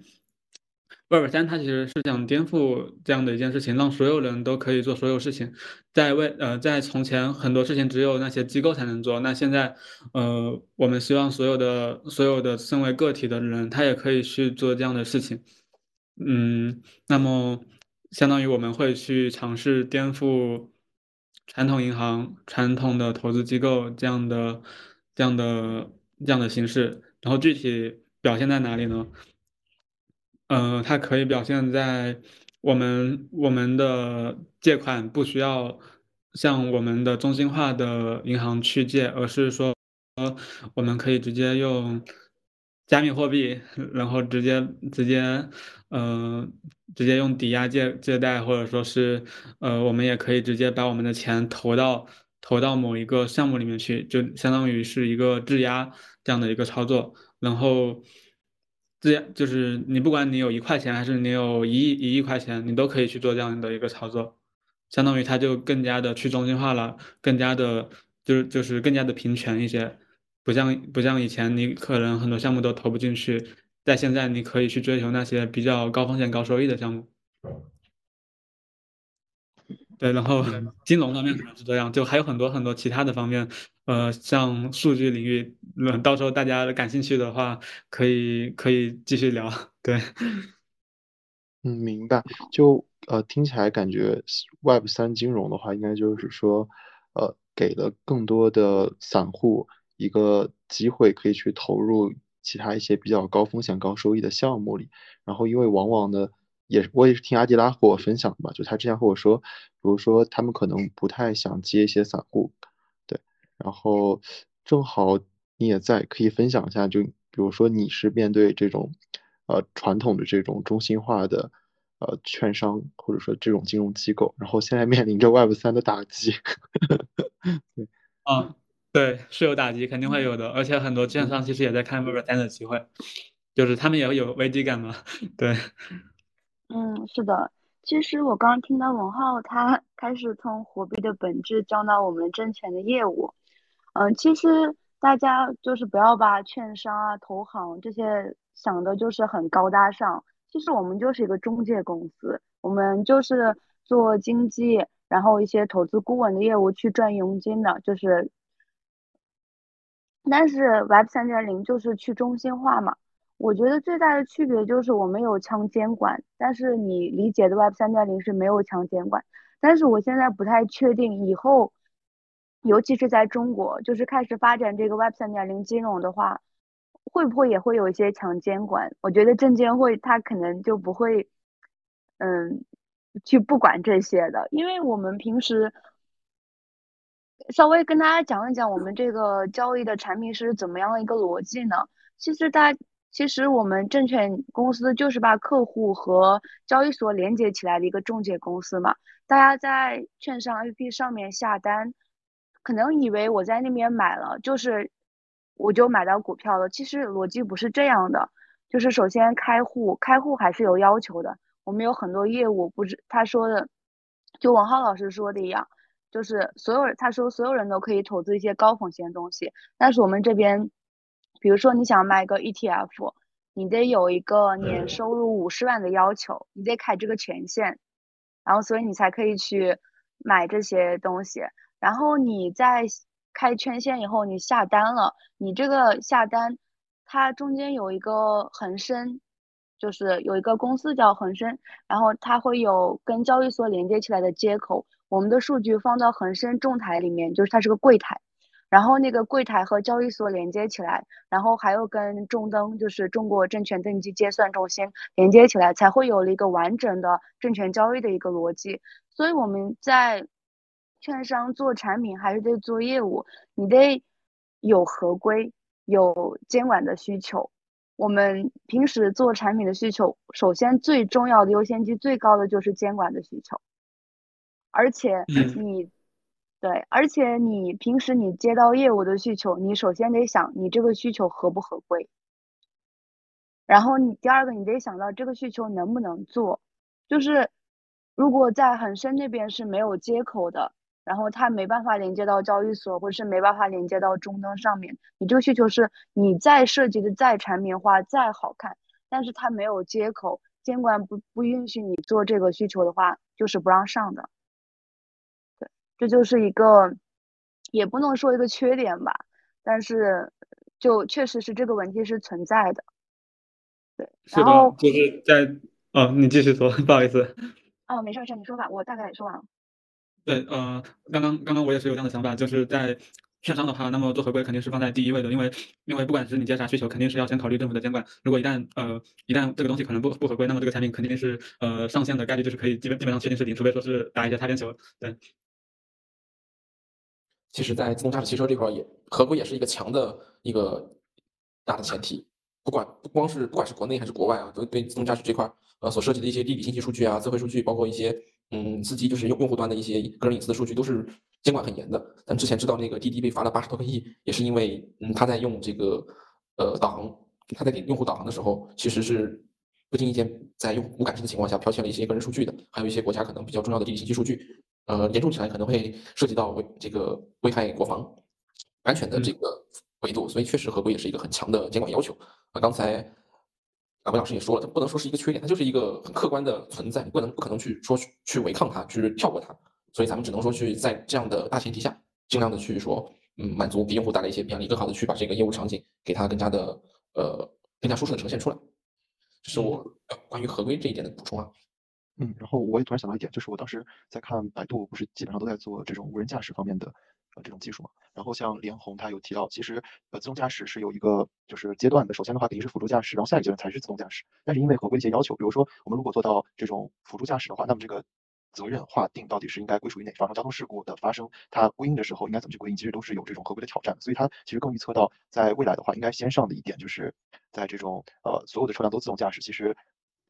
，Web 三它其实是想颠覆这样的一件事情，让所有人都可以做所有事情。在未呃，在从前很多事情只有那些机构才能做，那现在呃，我们希望所有的所有的身为个体的人，他也可以去做这样的事情。嗯，那么相当于我们会去尝试颠覆。传统银行、传统的投资机构这样的、这样的、这样的形式，然后具体表现在哪里呢？呃，它可以表现在我们我们的借款不需要向我们的中心化的银行去借，而是说，我们可以直接用。加密货币，然后直接直接，呃，直接用抵押借借贷，或者说是，呃，我们也可以直接把我们的钱投到投到某一个项目里面去，就相当于是一个质押这样的一个操作。然后，质押就是你不管你有一块钱还是你有一亿一亿块钱，你都可以去做这样的一个操作，相当于它就更加的去中心化了，更加的，就是就是更加的平权一些。不像不像以前，你可能很多项目都投不进去，在现在你可以去追求那些比较高风险高收益的项目。对，然后金融方面可能是这样，就还有很多很多其他的方面，呃，像数据领域，嗯，到时候大家感兴趣的话，可以可以继续聊。对，嗯，明白。就呃，听起来感觉 Web 三金融的话，应该就是说，呃，给了更多的散户一个机会，可以去投入其他一些比较高风险高收益的项目里。然后，因为往往呢。也我也是听阿迪拉和我分享的嘛，就他之前和我说，比如说他们可能不太想接一些散户，然后正好你也在，可以分享一下，就比如说你是面对这种呃传统的这种中心化的呃券商或者说这种金融机构，然后现在面临着 Web 三的打击，对，啊，对，是有打击，肯定会有的，而且很多券商其实也在看 Web 三的机会，就是他们也会有危机感嘛，对。嗯，是的。其实我刚刚听到文浩他开始从货币的本质讲到我们挣钱的业务。嗯，其实大家就是不要把券商啊、投行这些想的就是很高大上。其实我们就是一个中介公司，我们就是做经纪，然后一些投资顾问的业务去赚佣金的，就是。但是 Web 三点零就是去中心化嘛。我觉得最大的区别就是我们有强监管，但是你理解的 Web 三点零是没有强监管。但是我现在不太确定以后，尤其是在中国，就是开始发展这个 Web 三点零金融的话，会不会也会有一些强监管？我觉得证监会它可能就不会，嗯，去不管这些的，因为我们平时稍微跟大家讲一讲我们这个交易的产品是怎么样的一个逻辑呢？其实大。其实我们证券公司就是把客户和交易所连接起来的一个中介公司嘛。大家在券商 APP 上面下单，可能以为我在那边买了，就是我就买到股票了。其实逻辑不是这样的，就是首先开户，开户还是有要求的。我们有很多业务，不是他说的，就王浩老师说的一样，就是所有人他说所有人都可以投资一些高风险东西，但是我们这边。比如说，你想买个 ETF，你得有一个年收入五十万的要求，你得开这个权限，然后所以你才可以去买这些东西。然后你在开权限以后，你下单了，你这个下单，它中间有一个恒生，就是有一个公司叫恒生，然后它会有跟交易所连接起来的接口，我们的数据放到恒生众台里面，就是它是个柜台。然后那个柜台和交易所连接起来，然后还有跟中登，就是中国证券登记结算中心连接起来，才会有了一个完整的证券交易的一个逻辑。所以我们在券商做产品还是得做业务，你得有合规、有监管的需求。我们平时做产品的需求，首先最重要的优先级最高的就是监管的需求，而且你。对，而且你平时你接到业务的需求，你首先得想你这个需求合不合规，然后你第二个你得想到这个需求能不能做，就是如果在恒生那边是没有接口的，然后它没办法连接到交易所，或者是没办法连接到终端上面，你这个需求是你再设计的再产品化再好看，但是它没有接口，监管不不允许你做这个需求的话，就是不让上的。对这就是一个，也不能说一个缺点吧，但是就确实是这个问题是存在的。对，然后就是在哦，你继续说，不好意思。哦，没事没事，你说吧，我大概说完了。对，呃，刚刚刚刚我也是有这样的想法，就是在券商的话，那么做合规肯定是放在第一位的，因为因为不管是你接啥需求，肯定是要先考虑政府的监管。如果一旦呃一旦这个东西可能不不合规，那么这个产品肯定是呃上线的概率就是可以基本基本上确定是零，除非说是打一些擦边球。对。其实，在自动驾驶汽车这块也合规也是一个强的一个大的前提。不管不光是不管是国内还是国外啊，都对自动驾驶这块呃所涉及的一些地理信息数据啊、智慧数据，包括一些嗯司机就是用用户端的一些个人隐私的数据，都是监管很严的。咱之前知道那个滴滴被罚了八十多个亿，也是因为嗯他在用这个呃导航，他在给用户导航的时候，其实是不经意间在用户无感知的情况下剽窃了一些个人数据的，还有一些国家可能比较重要的地理信息数据。呃，严重起来可能会涉及到危这个危害国防安全的这个维度，所以确实合规也是一个很强的监管要求。啊，刚才啊魏老师也说了，它不能说是一个缺点，它就是一个很客观的存在，你不能不可能去说去违抗它，去跳过它。所以咱们只能说去在这样的大前提下，尽量的去说，嗯，满足给用户带来一些便利，更好的去把这个业务场景给它更加的呃更加舒适的呈现出来。这是我关于合规这一点的补充啊。嗯，然后我也突然想到一点，就是我当时在看百度，不是基本上都在做这种无人驾驶方面的呃这种技术嘛。然后像连红他有提到，其实呃自动驾驶是有一个就是阶段的，首先的话肯定是辅助驾驶，然后下一个阶段才是自动驾驶。但是因为合规一些要求，比如说我们如果做到这种辅助驾驶的话，那么这个责任划定到底是应该归属于哪方？然后交通事故的发生，它归因的时候应该怎么去归因，其实都是有这种合规的挑战。所以它其实更预测到在未来的话，应该先上的一点就是在这种呃所有的车辆都自动驾驶，其实。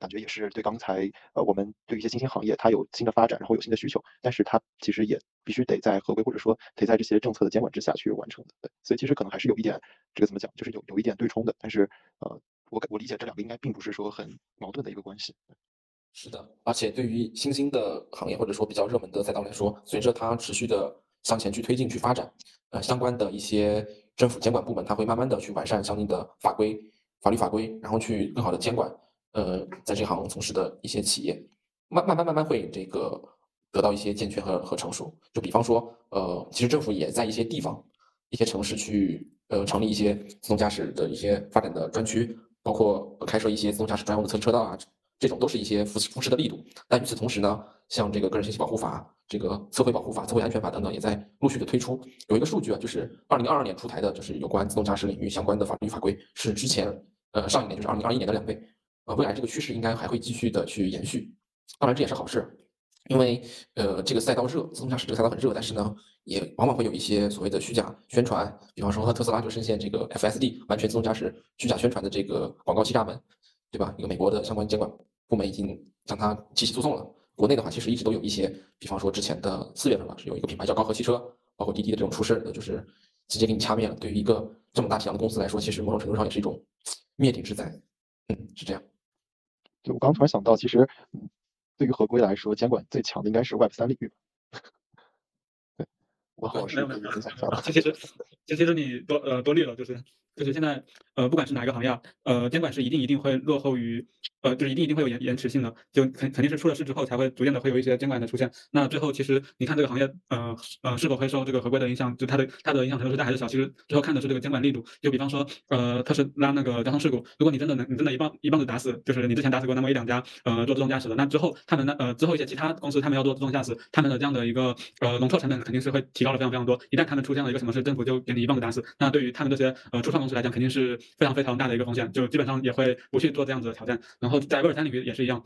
感觉也是对刚才呃，我们对一些新兴行业，它有新的发展，然后有新的需求，但是它其实也必须得在合规或者说得在这些政策的监管之下去完成的。对，所以其实可能还是有一点这个怎么讲，就是有有一点对冲的。但是呃，我我理解这两个应该并不是说很矛盾的一个关系。是的，而且对于新兴的行业或者说比较热门的赛道来说，随着它持续的向前去推进去发展，呃，相关的一些政府监管部门，它会慢慢的去完善相应的法规、法律法规，然后去更好的监管。呃，在这行从事的一些企业，慢慢慢慢慢会这个得到一些健全和和成熟。就比方说，呃，其实政府也在一些地方、一些城市去呃成立一些自动驾驶的一些发展的专区，包括开设一些自动驾驶专用的测试车道啊，这种都是一些扶持扶持的力度。但与此同时呢，像这个个人信息保护法、这个测绘保护法、测绘安全法等等，也在陆续的推出。有一个数据啊，就是二零二二年出台的，就是有关自动驾驶领域相关的法律法规，是之前呃上一年就是二零二一年的两倍。呃，未来这个趋势应该还会继续的去延续，当然这也是好事，因为呃这个赛道热，自动驾驶这个赛道很热，但是呢，也往往会有一些所谓的虚假宣传，比方说特斯拉就深陷这个 FSD 完全自动驾驶虚假宣传的这个广告欺诈门，对吧？一个美国的相关监管部门已经将它提起诉讼了。国内的话，其实一直都有一些，比方说之前的四月份吧，是有一个品牌叫高和汽车，包括滴滴的这种出事的，就是直接给你掐灭了。对于一个这么大体量的公司来说，其实某种程度上也是一种灭顶之灾。嗯，是这样。就我刚突然想到，其实，对于合规来说，监管最强的应该是 Web 三领域。对，我好是没有没有。这 其实，这其实你多呃多虑了，就是就是现在呃不管是哪一个行业，呃监管是一定一定会落后于。呃，就是一定一定会有延延迟性的，就肯肯定是出了事之后才会逐渐的会有一些监管的出现。那最后其实你看这个行业，呃呃是否会受这个合规的影响，就它的它的影响程度是大还是小？其实最后看的是这个监管力度。就比方说，呃特斯拉那个交通事故，如果你真的能你真的一棒一棒子打死，就是你之前打死过那么一两家呃做自动驾驶的，那之后他们呢呃之后一些其他公司他们要做自动驾驶，他们的这样的一个呃容错成本肯定是会提高了非常非常多。一旦他们出现了一个什么事，政府就给你一棒子打死，那对于他们这些呃初创公司来讲，肯定是非常非常大的一个风险，就基本上也会不去做这样子的挑战。然后在威尔三领域。也是一样，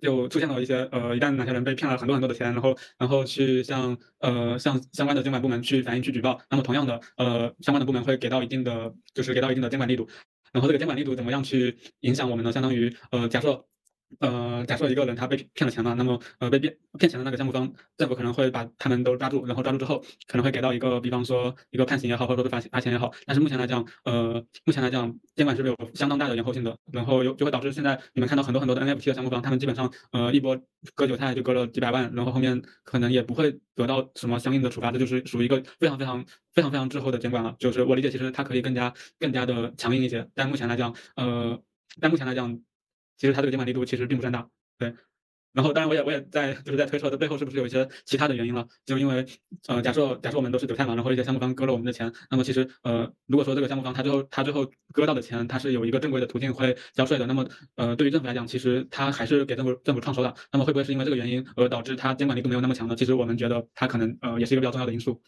就出现了一些呃，一旦哪些人被骗了很多很多的钱，然后然后去向呃向相关的监管部门去反映去举报，那么同样的呃相关的部门会给到一定的就是给到一定的监管力度，然后这个监管力度怎么样去影响我们呢？相当于呃假设。呃，假设一个人他被骗了钱嘛，那么呃被骗骗钱的那个项目方，政府可能会把他们都抓住，然后抓住之后可能会给到一个，比方说一个判刑也好，或者说罚罚钱也好。但是目前来讲，呃，目前来讲监管是有相当大的延后性的，然后有就会导致现在你们看到很多很多的 NFT 的项目方，他们基本上呃一波割韭菜就割了几百万，然后后面可能也不会得到什么相应的处罚，这就是属于一个非常非常非常非常滞后的监管了。就是我理解，其实它可以更加更加的强硬一些，但目前来讲，呃，但目前来讲。其实它这个监管力度其实并不算大，对。然后当然我也我也在就是在推测它背后是不是有一些其他的原因了，就因为呃假设假设我们都是韭菜嘛，然后一些项目方割了我们的钱，那么其实呃如果说这个项目方他最后他最后割到的钱，他是有一个正规的途径会交税的，那么呃对于政府来讲，其实他还是给政府政府创收的，那么会不会是因为这个原因而导致它监管力度没有那么强呢？其实我们觉得它可能呃也是一个比较重要的因素，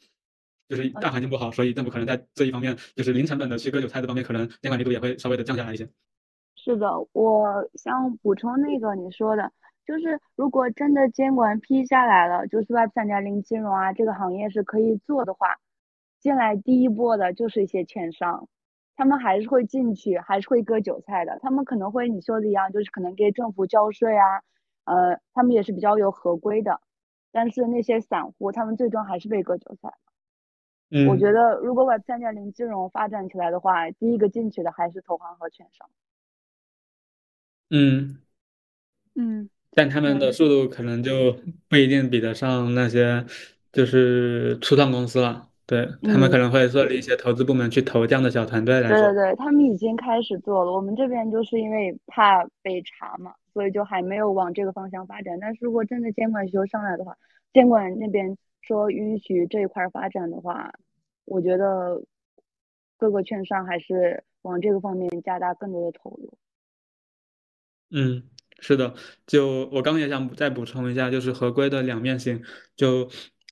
就是大环境不好，所以政府可能在这一方面就是零成本的去割韭菜这方面，可能监管力度也会稍微的降下来一些。是的，我想补充那个你说的，就是如果真的监管批下来了，就是 Web 三点零金融啊这个行业是可以做的话，进来第一波的就是一些券商，他们还是会进去，还是会割韭菜的，他们可能会你说的一样，就是可能给政府交税啊，呃，他们也是比较有合规的，但是那些散户他们最终还是被割韭菜。嗯，我觉得如果 Web 三点零金融发展起来的话，第一个进去的还是投行和券商。嗯嗯，但他们的速度可能就不一定比得上那些就是初创公司了。对他们可能会设立一些投资部门去投这样的小团队来说。对对对，他们已经开始做了。我们这边就是因为怕被查嘛，所以就还没有往这个方向发展。但是如果真的监管需求上来的话，监管那边说允许这一块发展的话，我觉得各个券商还是往这个方面加大更多的投入。嗯，是的，就我刚刚也想再补充一下，就是合规的两面性，就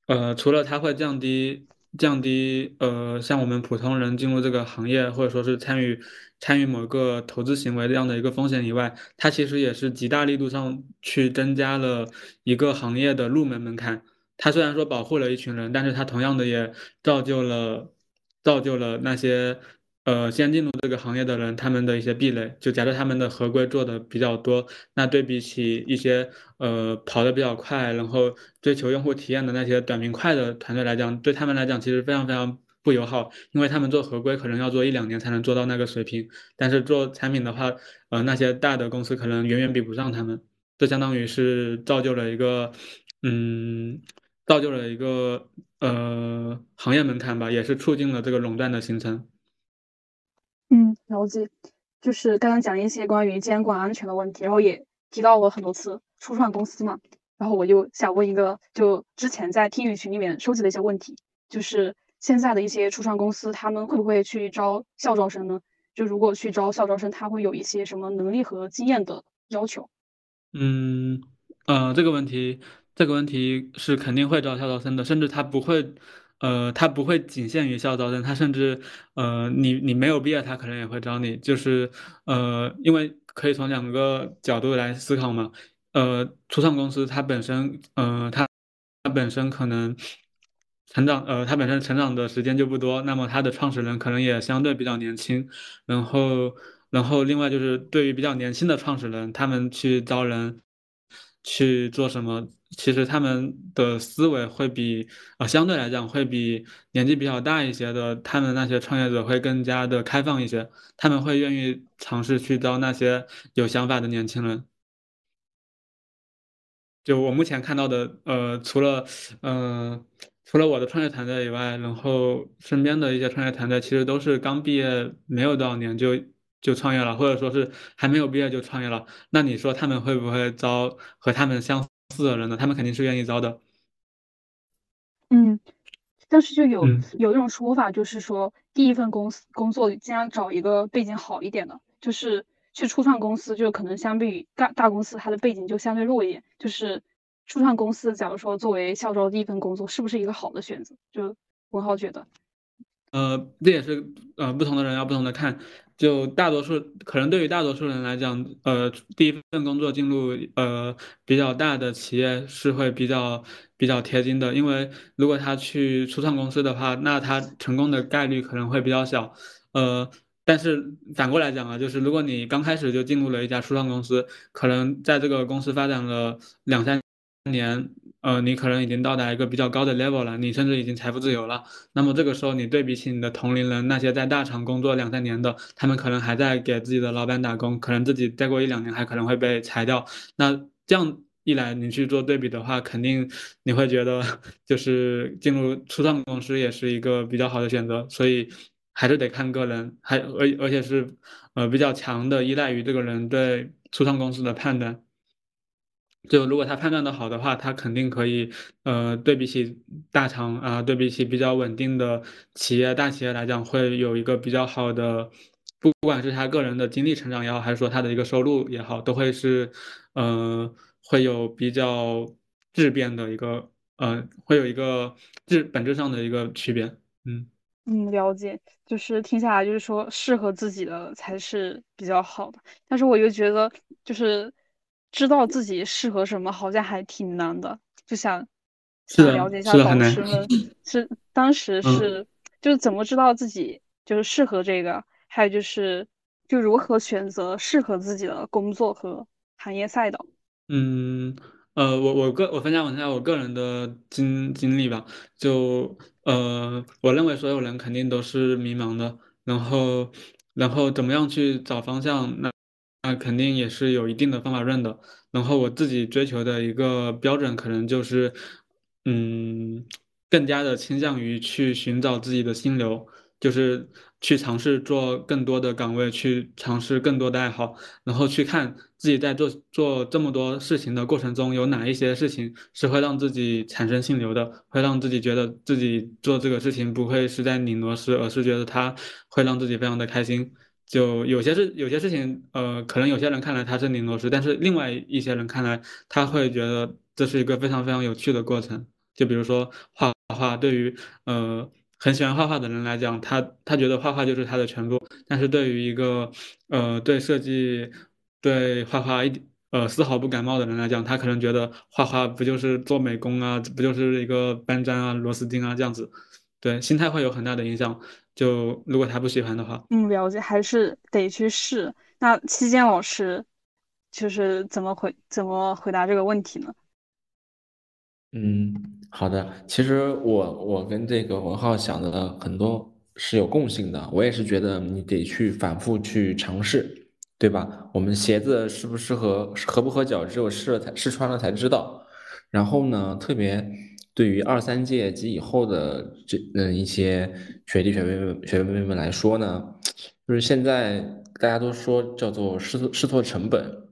呃，除了它会降低降低呃，像我们普通人进入这个行业或者说是参与参与某个投资行为这样的一个风险以外，它其实也是极大力度上去增加了一个行业的入门门槛。它虽然说保护了一群人，但是它同样的也造就了造就了那些。呃，先进入这个行业的人，他们的一些壁垒，就假设他们的合规做的比较多，那对比起一些呃跑得比较快，然后追求用户体验的那些短平快的团队来讲，对他们来讲其实非常非常不友好，因为他们做合规可能要做一两年才能做到那个水平，但是做产品的话，呃，那些大的公司可能远远比不上他们，这相当于是造就了一个，嗯，造就了一个呃行业门槛吧，也是促进了这个垄断的形成。嗯，了解，就是刚刚讲一些关于监管安全的问题，然后也提到了很多次初创公司嘛，然后我就想问一个，就之前在听雨群里面收集的一些问题，就是现在的一些初创公司，他们会不会去招校招生呢？就如果去招校招生，他会有一些什么能力和经验的要求？嗯，呃，这个问题，这个问题是肯定会招校招生的，甚至他不会。呃，他不会仅限于校招生，他甚至，呃，你你没有毕业，他可能也会招你，就是，呃，因为可以从两个角度来思考嘛，呃，初创公司它本身，呃，它它本身可能成长，呃，它本身成长的时间就不多，那么它的创始人可能也相对比较年轻，然后，然后另外就是对于比较年轻的创始人，他们去招人。去做什么？其实他们的思维会比呃相对来讲会比年纪比较大一些的他们那些创业者会更加的开放一些，他们会愿意尝试去招那些有想法的年轻人。就我目前看到的，呃，除了嗯除了我的创业团队以外，然后身边的一些创业团队其实都是刚毕业没有多少年就。就创业了，或者说是还没有毕业就创业了，那你说他们会不会招和他们相似的人呢？他们肯定是愿意招的。嗯，但是就有有一种说法，就是说第一份公司工作尽量找一个背景好一点的，就是去初创公司，就可能相比于大大公司，它的背景就相对弱一点。就是初创公司，假如说作为校招第一份工作，是不是一个好的选择？就文浩觉得。呃，这也是呃不同的人要不同的看。就大多数可能对于大多数人来讲，呃，第一份工作进入呃比较大的企业是会比较比较贴金的，因为如果他去初创公司的话，那他成功的概率可能会比较小。呃，但是反过来讲啊，就是如果你刚开始就进入了一家初创公司，可能在这个公司发展了两三年。呃，你可能已经到达一个比较高的 level 了，你甚至已经财富自由了。那么这个时候，你对比起你的同龄人，那些在大厂工作两三年的，他们可能还在给自己的老板打工，可能自己再过一两年还可能会被裁掉。那这样一来，你去做对比的话，肯定你会觉得就是进入初创公司也是一个比较好的选择。所以还是得看个人，还而而且是呃比较强的依赖于这个人对初创公司的判断。就如果他判断的好的话，他肯定可以，呃，对比起大厂啊，对比起比较稳定的企业、大企业来讲，会有一个比较好的，不不管是他个人的经历成长也好，还是说他的一个收入也好，都会是，呃，会有比较质变的一个，呃，会有一个质本质上的一个区别。嗯嗯，了解，就是听下来就是说适合自己的才是比较好的，但是我又觉得就是。知道自己适合什么，好像还挺难的。就想想了解一下老师们是当时是就是怎么知道自己就是适合这个，还有就是就如何选择适合自己的工作和行业赛道。嗯，呃，我我个我分享一下我个人的经经历吧。就呃，我认为所有人肯定都是迷茫的，然后然后怎么样去找方向？那那肯定也是有一定的方法论的。然后我自己追求的一个标准，可能就是，嗯，更加的倾向于去寻找自己的心流。就是去尝试做更多的岗位，去尝试更多的爱好，然后去看自己在做做这么多事情的过程中，有哪一些事情是会让自己产生心流的，会让自己觉得自己做这个事情不会是在拧螺丝，而是觉得它会让自己非常的开心。就有些事，有些事情，呃，可能有些人看来它是拧螺丝，但是另外一些人看来，他会觉得这是一个非常非常有趣的过程。就比如说画画，对于呃很喜欢画画的人来讲，他他觉得画画就是他的全部。但是对于一个呃对设计、对画画一呃丝毫不感冒的人来讲，他可能觉得画画不就是做美工啊，不就是一个搬砖啊、螺丝钉啊这样子。对，心态会有很大的影响。就如果他不喜欢的话，嗯，了解，还是得去试。那期间老师就是怎么回怎么回答这个问题呢？嗯，好的。其实我我跟这个文浩想的很多是有共性的。我也是觉得你得去反复去尝试，对吧？我们鞋子适不适合合不合脚，只有试了才试穿了才知道。然后呢，特别对于二三届及以后的这嗯一些学弟学妹们学妹们来说呢，就是现在大家都说叫做试错试错成本。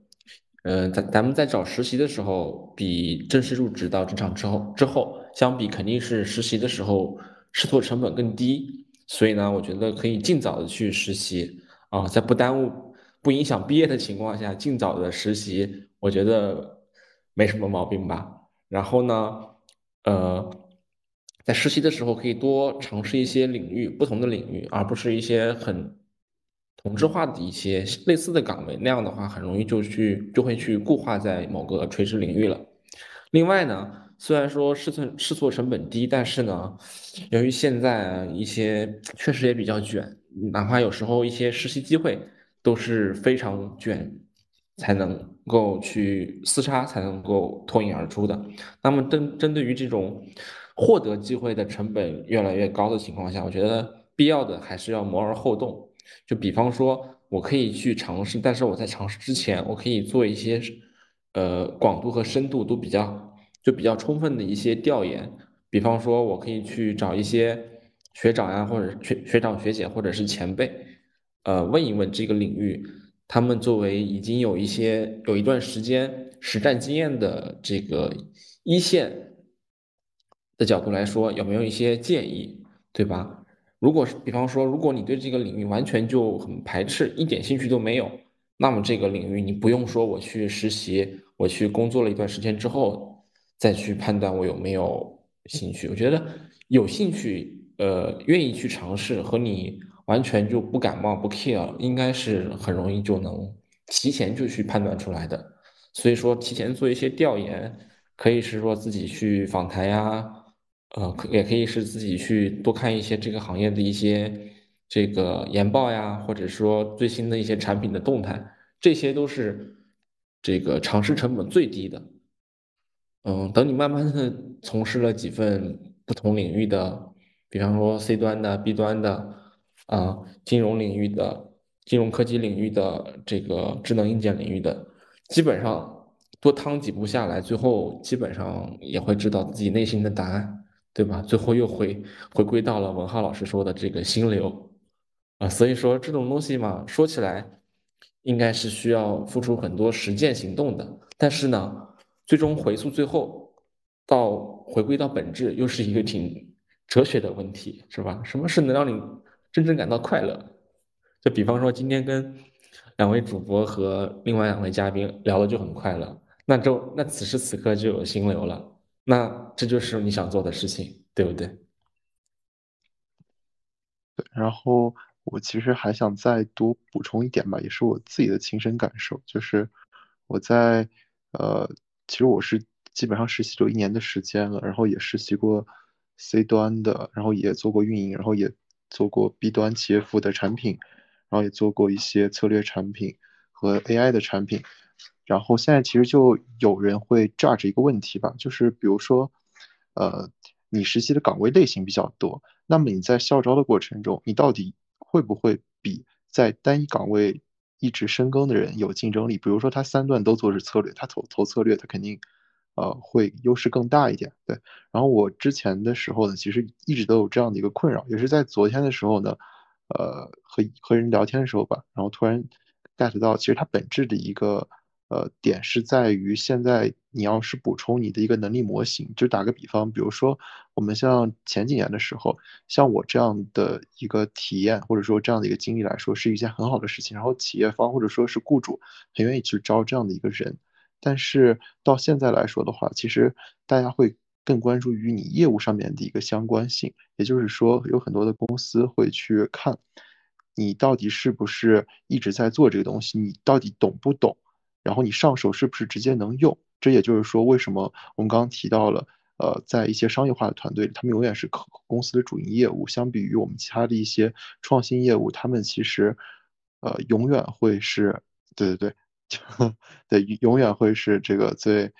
嗯，咱咱们在找实习的时候，比正式入职到职场之后之后相比，肯定是实习的时候试错成本更低。所以呢，我觉得可以尽早的去实习啊，在不耽误、不影响毕业的情况下，尽早的实习，我觉得没什么毛病吧。然后呢，呃，在实习的时候可以多尝试一些领域，不同的领域，而不是一些很。同质化的一些类似的岗位，那样的话很容易就去就会去固化在某个垂直领域了。另外呢，虽然说试错试错成本低，但是呢，由于现在一些确实也比较卷，哪怕有时候一些实习机会都是非常卷，才能够去厮杀，才能够脱颖而出的。那么针针对于这种获得机会的成本越来越高的情况下，我觉得必要的还是要谋而后动。就比方说，我可以去尝试，但是我在尝试之前，我可以做一些，呃，广度和深度都比较，就比较充分的一些调研。比方说，我可以去找一些学长呀，或者学学长学姐，或者是前辈，呃，问一问这个领域，他们作为已经有一些有一段时间实战经验的这个一线的角度来说，有没有一些建议，对吧？如果是比方说，如果你对这个领域完全就很排斥，一点兴趣都没有，那么这个领域你不用说我去实习，我去工作了一段时间之后再去判断我有没有兴趣。我觉得有兴趣，呃，愿意去尝试和你完全就不感冒不 care，应该是很容易就能提前就去判断出来的。所以说，提前做一些调研，可以是说自己去访谈呀。呃，可也可以是自己去多看一些这个行业的一些这个研报呀，或者说最新的一些产品的动态，这些都是这个尝试成本最低的。嗯，等你慢慢的从事了几份不同领域的，比方说 C 端的、B 端的，啊，金融领域的、金融科技领域的、这个智能硬件领域的，基本上多趟几步下来，最后基本上也会知道自己内心的答案。对吧？最后又回回归到了文浩老师说的这个心流啊，所以说这种东西嘛，说起来应该是需要付出很多实践行动的。但是呢，最终回溯最后到回归到本质，又是一个挺哲学的问题，是吧？什么是能让你真正感到快乐？就比方说今天跟两位主播和另外两位嘉宾聊的就很快乐，那就那此时此刻就有心流了。那这就是你想做的事情，对不对？对，然后我其实还想再多补充一点吧，也是我自己的亲身感受，就是我在呃，其实我是基本上实习有一年的时间了，然后也实习过 C 端的，然后也做过运营，然后也做过 B 端企业服务的产品，然后也做过一些策略产品和 AI 的产品。然后现在其实就有人会 judge 一个问题吧，就是比如说，呃，你实习的岗位类型比较多，那么你在校招的过程中，你到底会不会比在单一岗位一直深耕的人有竞争力？比如说他三段都做是策略，他投投策略，他肯定呃会优势更大一点。对，然后我之前的时候呢，其实一直都有这样的一个困扰，也是在昨天的时候呢，呃和和人聊天的时候吧，然后突然 get 到，其实它本质的一个。呃，点是在于现在你要是补充你的一个能力模型，就打个比方，比如说我们像前几年的时候，像我这样的一个体验或者说这样的一个经历来说，是一件很好的事情。然后企业方或者说是雇主很愿意去招这样的一个人，但是到现在来说的话，其实大家会更关注于你业务上面的一个相关性，也就是说，有很多的公司会去看你到底是不是一直在做这个东西，你到底懂不懂。然后你上手是不是直接能用？这也就是说，为什么我们刚刚提到了，呃，在一些商业化的团队，他们永远是客公司的主营业务，相比于我们其他的一些创新业务，他们其实，呃，永远会是，对对对，就对，永远会是这个最，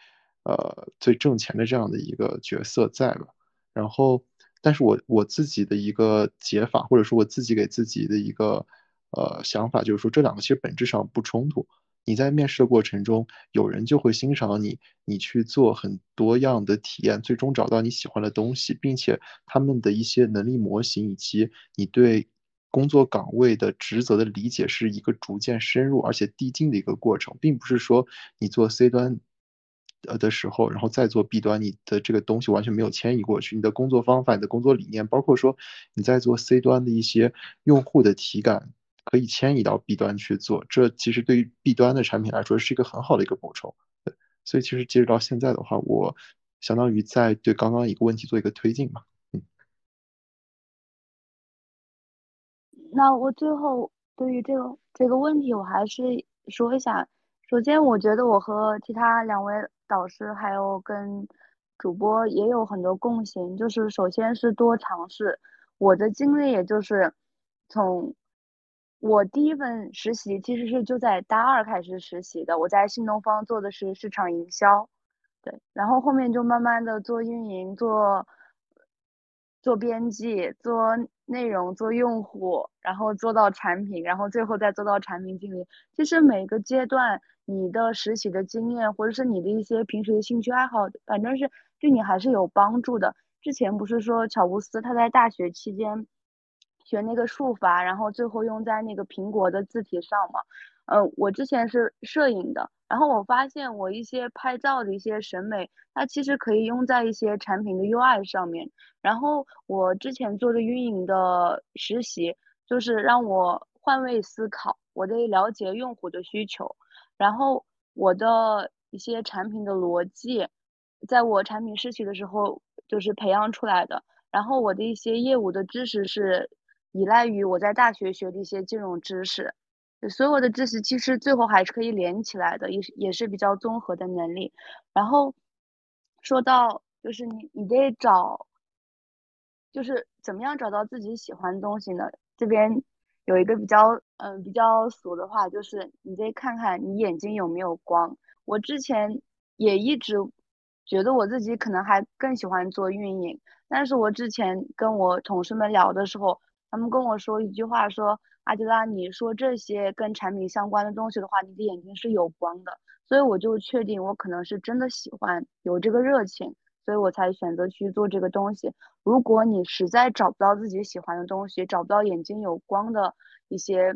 呃，最挣钱的这样的一个角色在吧？然后，但是我我自己的一个解法，或者说我自己给自己的一个，呃，想法，就是说这两个其实本质上不冲突。你在面试的过程中，有人就会欣赏你，你去做很多样的体验，最终找到你喜欢的东西，并且他们的一些能力模型以及你对工作岗位的职责的理解是一个逐渐深入而且递进的一个过程，并不是说你做 C 端呃的时候，然后再做 B 端，你的这个东西完全没有迁移过去，你的工作方法、你的工作理念，包括说你在做 C 端的一些用户的体感。可以迁移到 B 端去做，这其实对于 B 端的产品来说是一个很好的一个补充。所以其实截止到现在的话，我相当于在对刚刚一个问题做一个推进嘛。那我最后对于这个这个问题，我还是说一下。首先，我觉得我和其他两位导师还有跟主播也有很多共性，就是首先是多尝试。我的经历也就是从。我第一份实习其实是就在大二开始实习的，我在新东方做的是市场营销，对，然后后面就慢慢的做运营，做做编辑，做内容，做用户，然后做到产品，然后最后再做到产品经理。其实每个阶段你的实习的经验，或者是你的一些平时的兴趣爱好，反正是对你还是有帮助的。之前不是说乔布斯他在大学期间。学那个术法，然后最后用在那个苹果的字体上嘛。呃，我之前是摄影的，然后我发现我一些拍照的一些审美，它其实可以用在一些产品的 UI 上面。然后我之前做的运营的实习，就是让我换位思考，我得了解用户的需求，然后我的一些产品的逻辑，在我产品实习的时候就是培养出来的。然后我的一些业务的知识是。依赖于我在大学学的一些金融知识，所有的知识其实最后还是可以连起来的，也是也是比较综合的能力。然后说到就是你你得找，就是怎么样找到自己喜欢的东西呢？这边有一个比较嗯比较俗的话，就是你得看看你眼睛有没有光。我之前也一直觉得我自己可能还更喜欢做运营，但是我之前跟我同事们聊的时候。他们跟我说一句话，说阿迪拉，你说这些跟产品相关的东西的话，你的眼睛是有光的，所以我就确定我可能是真的喜欢，有这个热情，所以我才选择去做这个东西。如果你实在找不到自己喜欢的东西，找不到眼睛有光的一些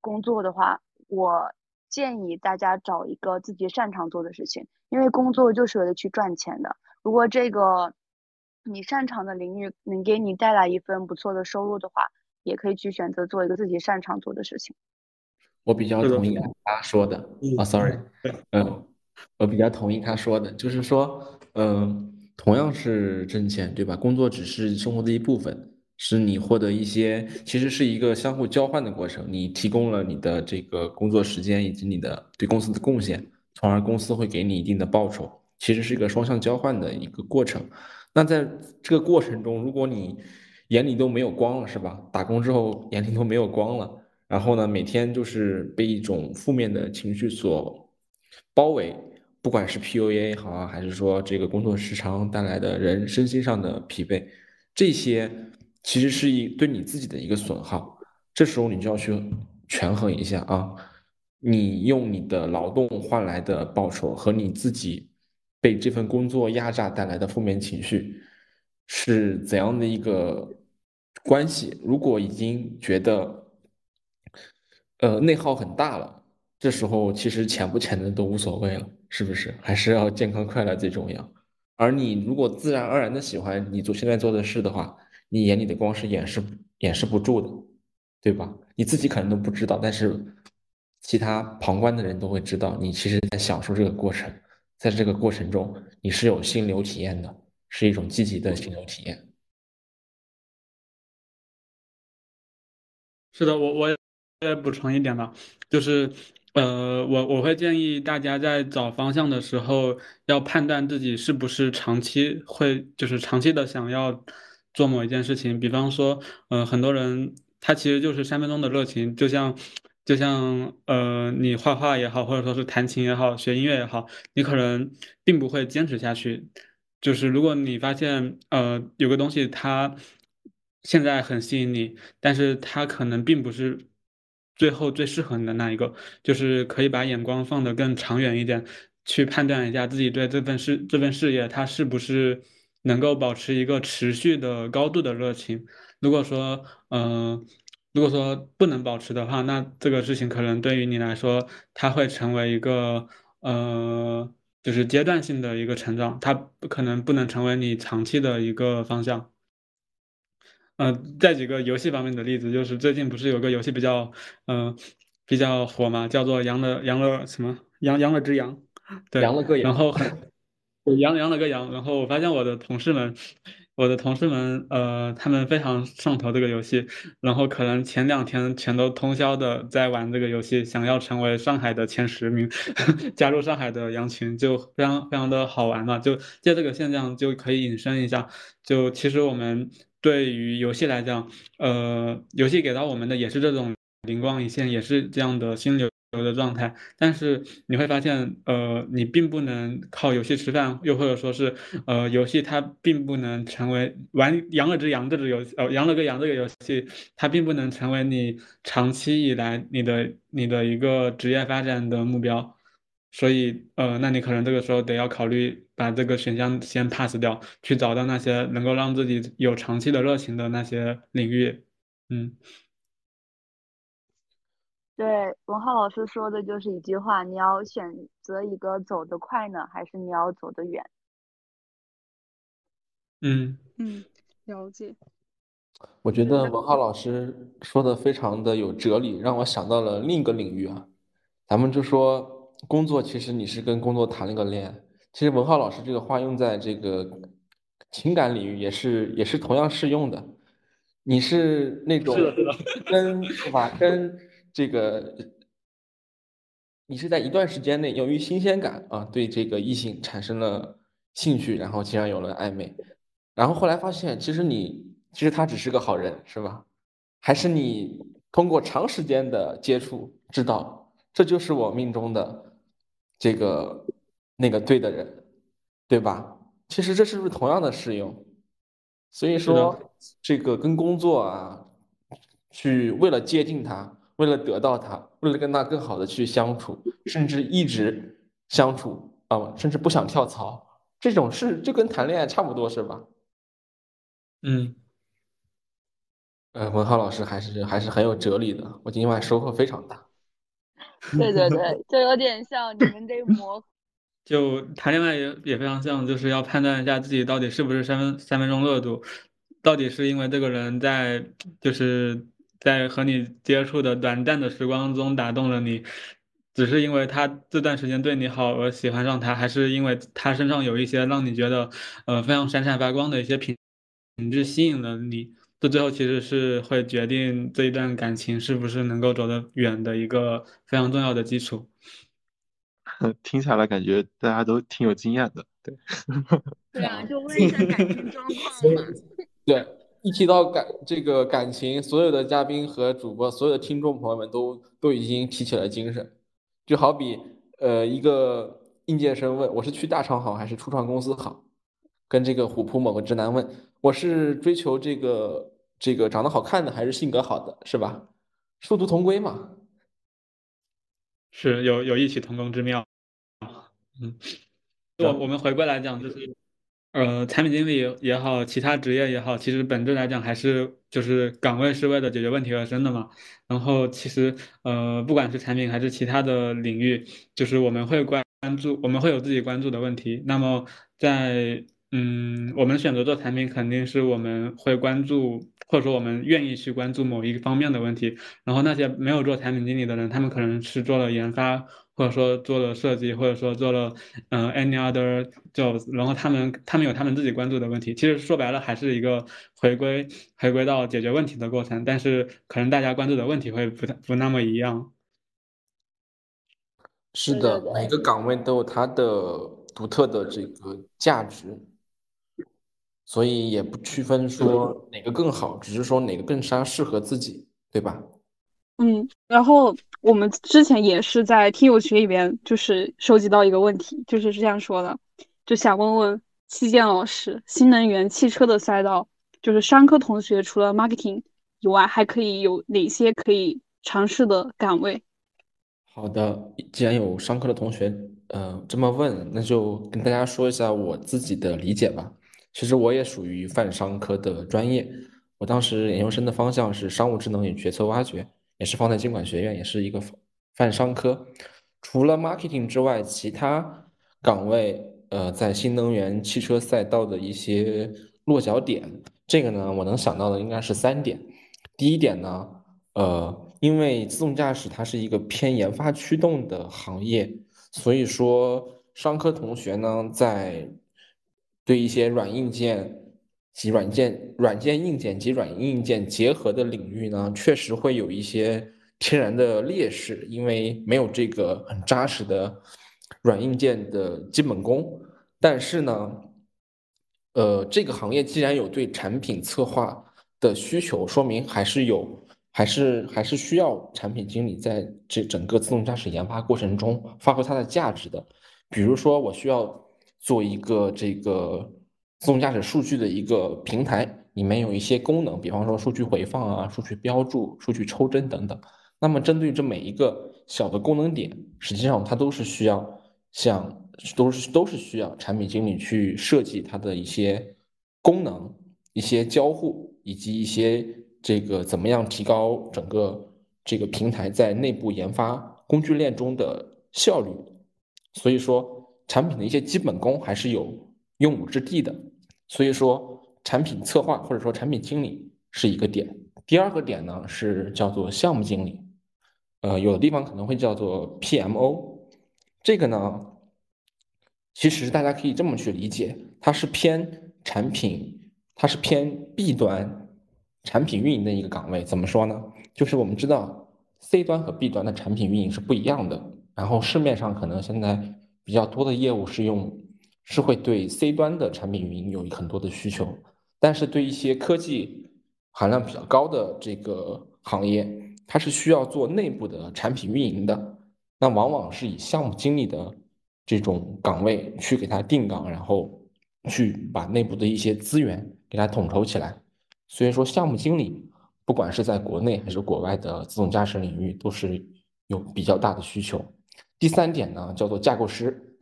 工作的话，我建议大家找一个自己擅长做的事情，因为工作就是为了去赚钱的。如果这个。你擅长的领域能给你带来一份不错的收入的话，也可以去选择做一个自己擅长做的事情。我比较同意他说的啊，sorry，嗯，我比较同意他说的，就是说，嗯，同样是挣钱，对吧？工作只是生活的一部分，是你获得一些，其实是一个相互交换的过程。你提供了你的这个工作时间以及你的对公司的贡献，从而公司会给你一定的报酬，其实是一个双向交换的一个过程。那在这个过程中，如果你眼里都没有光了，是吧？打工之后眼里都没有光了，然后呢，每天就是被一种负面的情绪所包围，不管是 PUA 好啊，还是说这个工作时长带来的人身心上的疲惫，这些其实是一对你自己的一个损耗。这时候你就要去权衡一下啊，你用你的劳动换来的报酬和你自己。被这份工作压榨带来的负面情绪是怎样的一个关系。如果已经觉得呃内耗很大了，这时候其实钱不钱的都无所谓了，是不是？还是要健康快乐最重要。而你如果自然而然的喜欢你做现在做的事的话，你眼里的光是掩饰掩饰不住的，对吧？你自己可能都不知道，但是其他旁观的人都会知道，你其实在享受这个过程，在这个过程中你是有心流体验的，是一种积极的心流体验。是的，我我也补充一点吧，就是。呃，我我会建议大家在找方向的时候，要判断自己是不是长期会，就是长期的想要做某一件事情。比方说，呃，很多人他其实就是三分钟的热情，就像就像呃，你画画也好，或者说是弹琴也好，学音乐也好，你可能并不会坚持下去。就是如果你发现呃有个东西它现在很吸引你，但是它可能并不是。最后最适合你的那一个，就是可以把眼光放得更长远一点，去判断一下自己对这份事这份事业，它是不是能够保持一个持续的高度的热情。如果说，嗯，如果说不能保持的话，那这个事情可能对于你来说，它会成为一个，呃，就是阶段性的一个成长，它不可能不能成为你长期的一个方向。嗯，再举个游戏方面的例子，就是最近不是有个游戏比较，嗯，比较火嘛，叫做《羊了羊了什么羊羊了只羊》，对，羊了个羊，然后很，羊羊了个羊，然后我发现我的同事们。我的同事们，呃，他们非常上头这个游戏，然后可能前两天全都通宵的在玩这个游戏，想要成为上海的前十名，加入上海的羊群，就非常非常的好玩嘛。就借这个现象就可以引申一下，就其实我们对于游戏来讲，呃，游戏给到我们的也是这种灵光一现，也是这样的心流。的状态，但是你会发现，呃，你并不能靠游戏吃饭，又或者说是，呃，游戏它并不能成为玩养了只羊这只游戏，呃，养了个羊这个游戏，它并不能成为你长期以来你的你的一个职业发展的目标，所以，呃，那你可能这个时候得要考虑把这个选项先 pass 掉，去找到那些能够让自己有长期的热情的那些领域，嗯。对，文浩老师说的就是一句话：你要选择一个走得快呢，还是你要走得远？嗯嗯，了解。我觉得文浩老师说的非常的有哲理，让我想到了另一个领域啊。咱们就说工作，其实你是跟工作谈了个恋爱。其实文浩老师这个话用在这个情感领域也是也是同样适用的。你是那种跟是吧？跟这个，你是在一段时间内由于新鲜感啊，对这个异性产生了兴趣，然后竟然有了暧昧，然后后来发现其实你其实他只是个好人，是吧？还是你通过长时间的接触知道这就是我命中的这个那个对的人，对吧？其实这是不是同样的适用？所以说这个跟工作啊，去为了接近他。为了得到他，为了跟他更好的去相处，甚至一直相处啊，甚至不想跳槽，这种事就跟谈恋爱差不多，是吧？嗯，呃，文浩老师还是还是很有哲理的，我今晚收获非常大。对对对，就有点像你们这模，就谈恋爱也也非常像，就是要判断一下自己到底是不是三分三分钟热度，到底是因为这个人在就是。在和你接触的短暂的时光中打动了你，只是因为他这段时间对你好而喜欢上他，还是因为他身上有一些让你觉得呃非常闪闪发光的一些品品质吸引了你？这最后其实是会决定这一段感情是不是能够走得远的一个非常重要的基础。听下来感觉大家都挺有经验的，对。对啊，就问一下感情状况嘛。对。一提到感这个感情，所有的嘉宾和主播，所有的听众朋友们都都已经提起了精神，就好比呃一个应届生问我是去大厂好还是初创公司好，跟这个虎扑某个直男问我是追求这个这个长得好看的还是性格好的，是吧？殊途同归嘛，是有有异曲同工之妙，嗯。我我们回归来讲，就是呃，产品经理也好，其他职业也好，其实本质来讲还是就是岗位是为了解决问题而生的嘛。然后其实呃，不管是产品还是其他的领域，就是我们会关注，我们会有自己关注的问题。那么在嗯，我们选择做产品，肯定是我们会关注，或者说我们愿意去关注某一个方面的问题。然后那些没有做产品经理的人，他们可能是做了研发，或者说做了设计，或者说做了嗯 any other jobs。然后他们他们有他们自己关注的问题。其实说白了，还是一个回归回归到解决问题的过程。但是可能大家关注的问题会不太不那么一样。是的，每个岗位都有它的独特的这个价值。所以也不区分说哪个更好，只是说哪个更加适合自己，对吧？嗯，然后我们之前也是在听友群里边，就是收集到一个问题，就是这样说的，就想问问七剑老师，新能源汽车的赛道，就是商科同学除了 marketing 以外，还可以有哪些可以尝试的岗位？好的，既然有商科的同学呃这么问，那就跟大家说一下我自己的理解吧。其实我也属于泛商科的专业，我当时研究生的方向是商务智能与决策挖掘，也是放在经管学院，也是一个泛商科。除了 marketing 之外，其他岗位，呃，在新能源汽车赛道的一些落脚点，这个呢，我能想到的应该是三点。第一点呢，呃，因为自动驾驶它是一个偏研发驱动的行业，所以说商科同学呢，在对一些软硬件及软件、软件硬件及软硬件结合的领域呢，确实会有一些天然的劣势，因为没有这个很扎实的软硬件的基本功。但是呢，呃，这个行业既然有对产品策划的需求，说明还是有，还是还是需要产品经理在这整个自动驾驶研发过程中发挥它的价值的。比如说，我需要。做一个这个自动驾驶数据的一个平台，里面有一些功能，比方说数据回放啊、数据标注、数据抽帧等等。那么针对这每一个小的功能点，实际上它都是需要像都是都是需要产品经理去设计它的一些功能、一些交互以及一些这个怎么样提高整个这个平台在内部研发工具链中的效率。所以说。产品的一些基本功还是有用武之地的，所以说产品策划或者说产品经理是一个点。第二个点呢是叫做项目经理，呃，有的地方可能会叫做 PMO。这个呢，其实大家可以这么去理解，它是偏产品，它是偏 B 端产品运营的一个岗位。怎么说呢？就是我们知道 C 端和 B 端的产品运营是不一样的，然后市面上可能现在。比较多的业务是用，是会对 C 端的产品运营有很多的需求，但是对一些科技含量比较高的这个行业，它是需要做内部的产品运营的，那往往是以项目经理的这种岗位去给他定岗，然后去把内部的一些资源给他统筹起来。所以说，项目经理不管是在国内还是国外的自动驾驶领域，都是有比较大的需求。第三点呢，叫做架构师，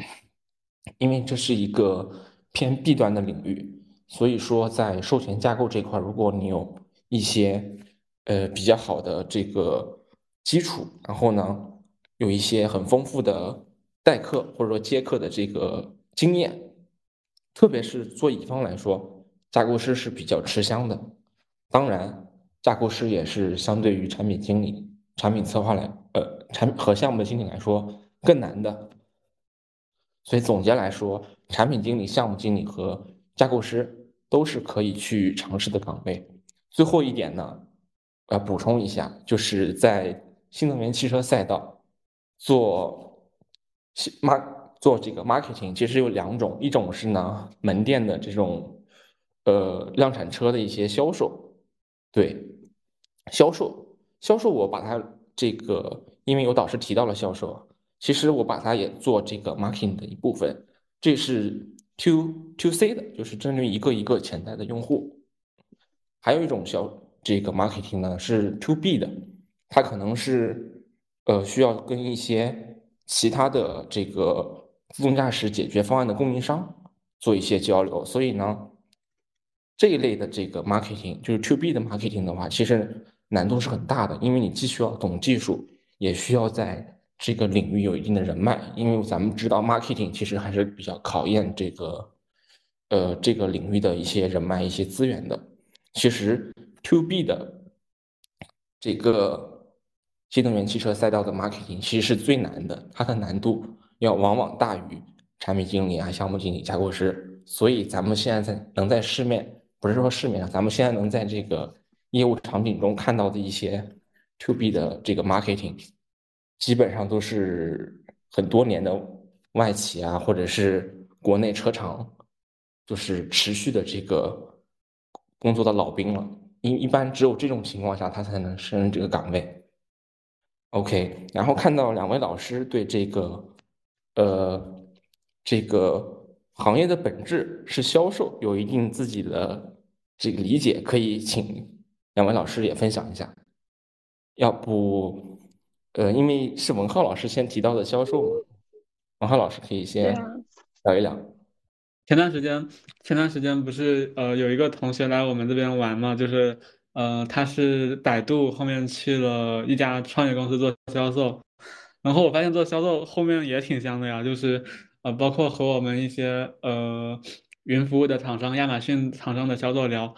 因为这是一个偏 B 端的领域，所以说在授权架构这块，如果你有一些呃比较好的这个基础，然后呢有一些很丰富的代课或者说接课的这个经验，特别是做乙方来说，架构师是比较吃香的。当然，架构师也是相对于产品经理、产品策划来呃产和项目经理来说。更难的，所以总结来说，产品经理、项目经理和架构师都是可以去尝试的岗位。最后一点呢，呃，补充一下，就是在新能源汽车赛道做做这个 marketing，其实有两种，一种是呢门店的这种呃量产车的一些销售，对，销售销售，我把它这个，因为有导师提到了销售。其实我把它也做这个 marketing 的一部分，这是 to to C 的，就是针对一个一个潜在的用户。还有一种小这个 marketing 呢是 to B 的，它可能是呃需要跟一些其他的这个自动驾驶解决方案的供应商做一些交流。所以呢，这一类的这个 marketing 就是 to B 的 marketing 的话，其实难度是很大的，因为你既需要懂技术，也需要在这个领域有一定的人脉。因为咱们知道 marketing 其实还是比较考验这个呃这个领域的一些人脉、一些资源的。其实 to B 的这个。新能源汽车赛道的 marketing 其实是最难的，它的难度要往往大于产品经理啊、项目经理、架构师。所以咱们现在在能在市面，不是说市面上，咱们现在能在这个业务场景中看到的一些 to B 的这个 marketing，基本上都是很多年的外企啊，或者是国内车厂，就是持续的这个工作的老兵了。一一般只有这种情况下，他才能胜任这个岗位。OK，然后看到两位老师对这个，呃，这个行业的本质是销售，有一定自己的这个理解，可以请两位老师也分享一下。要不，呃，因为是文浩老师先提到的销售嘛，文浩老师可以先聊一聊。前段时间，前段时间不是呃有一个同学来我们这边玩嘛，就是。呃，他是百度后面去了一家创业公司做销售，然后我发现做销售后面也挺香的呀，就是呃，包括和我们一些呃云服务的厂商、亚马逊厂商的销售聊，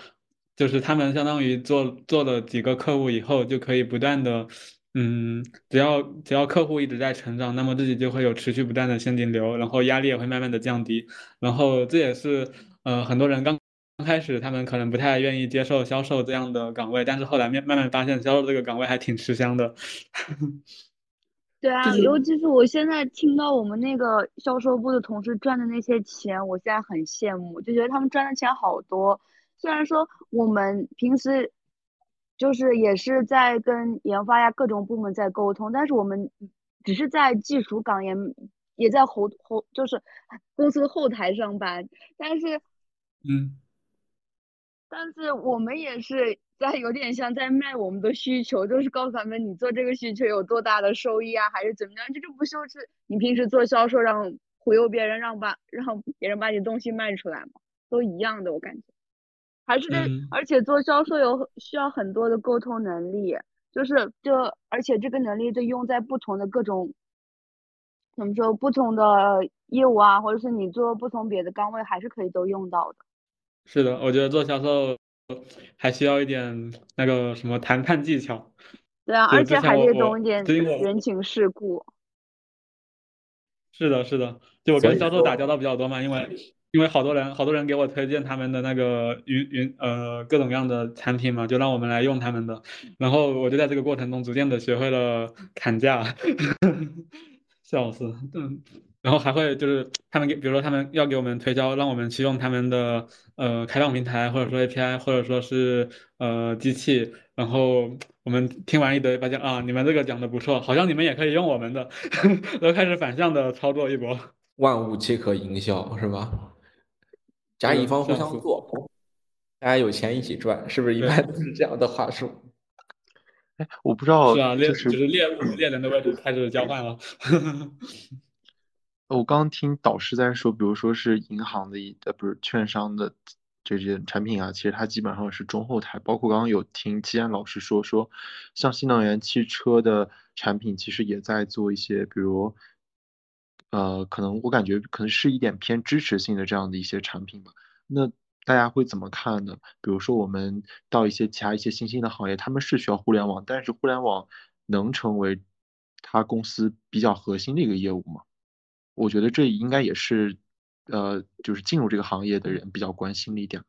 就是他们相当于做做了几个客户以后，就可以不断的，嗯，只要只要客户一直在成长，那么自己就会有持续不断的现金流，然后压力也会慢慢的降低，然后这也是呃很多人刚。刚开始他们可能不太愿意接受销售这样的岗位，但是后来面慢慢发现销售这个岗位还挺吃香的。对啊，尤其是我现在听到我们那个销售部的同事赚的那些钱，我现在很羡慕，就觉得他们赚的钱好多。虽然说我们平时就是也是在跟研发呀各种部门在沟通，但是我们只是在技术岗也也在后后就是公司后台上班，但是嗯。但是我们也是在有点像在卖我们的需求，就是告诉他们你做这个需求有多大的收益啊，还是怎么样？这就不就是你平时做销售让忽悠别人，让把让别人把你东西卖出来吗？都一样的，我感觉还是得，而且做销售有需要很多的沟通能力，就是就而且这个能力就用在不同的各种怎么说不同的业务啊，或者是你做不同别的岗位，还是可以都用到的。是的，我觉得做销售还需要一点那个什么谈判技巧。对啊，而且还得懂一点人情世故。是的，是的，就我跟销售打交道比较多嘛，因为因为好多人好多人给我推荐他们的那个云云呃各种各样的产品嘛，就让我们来用他们的，然后我就在这个过程中逐渐的学会了砍价，笑死，嗯。然后还会就是他们给，比如说他们要给我们推销，让我们去用他们的呃开放平台，或者说 API，或者说是呃机器。然后我们听完一堆，发现啊，你们这个讲的不错，好像你们也可以用我们的，然后开始反向的操作一波。万物皆可营销，是吧？甲乙方互相做，大家有钱一起赚，是不是一般都是这样的话术？哎，我不知道，是啊，猎就是猎猎人的位置开始交换了。我刚听导师在说，比如说是银行的一，呃，不是券商的这些产品啊，其实它基本上是中后台。包括刚刚有听季安老师说，说像新能源汽车的产品，其实也在做一些，比如，呃，可能我感觉可能是一点偏支持性的这样的一些产品吧。那大家会怎么看呢？比如说我们到一些其他一些新兴的行业，他们是需要互联网，但是互联网能成为他公司比较核心的一个业务吗？我觉得这应该也是，呃，就是进入这个行业的人比较关心的一点吧。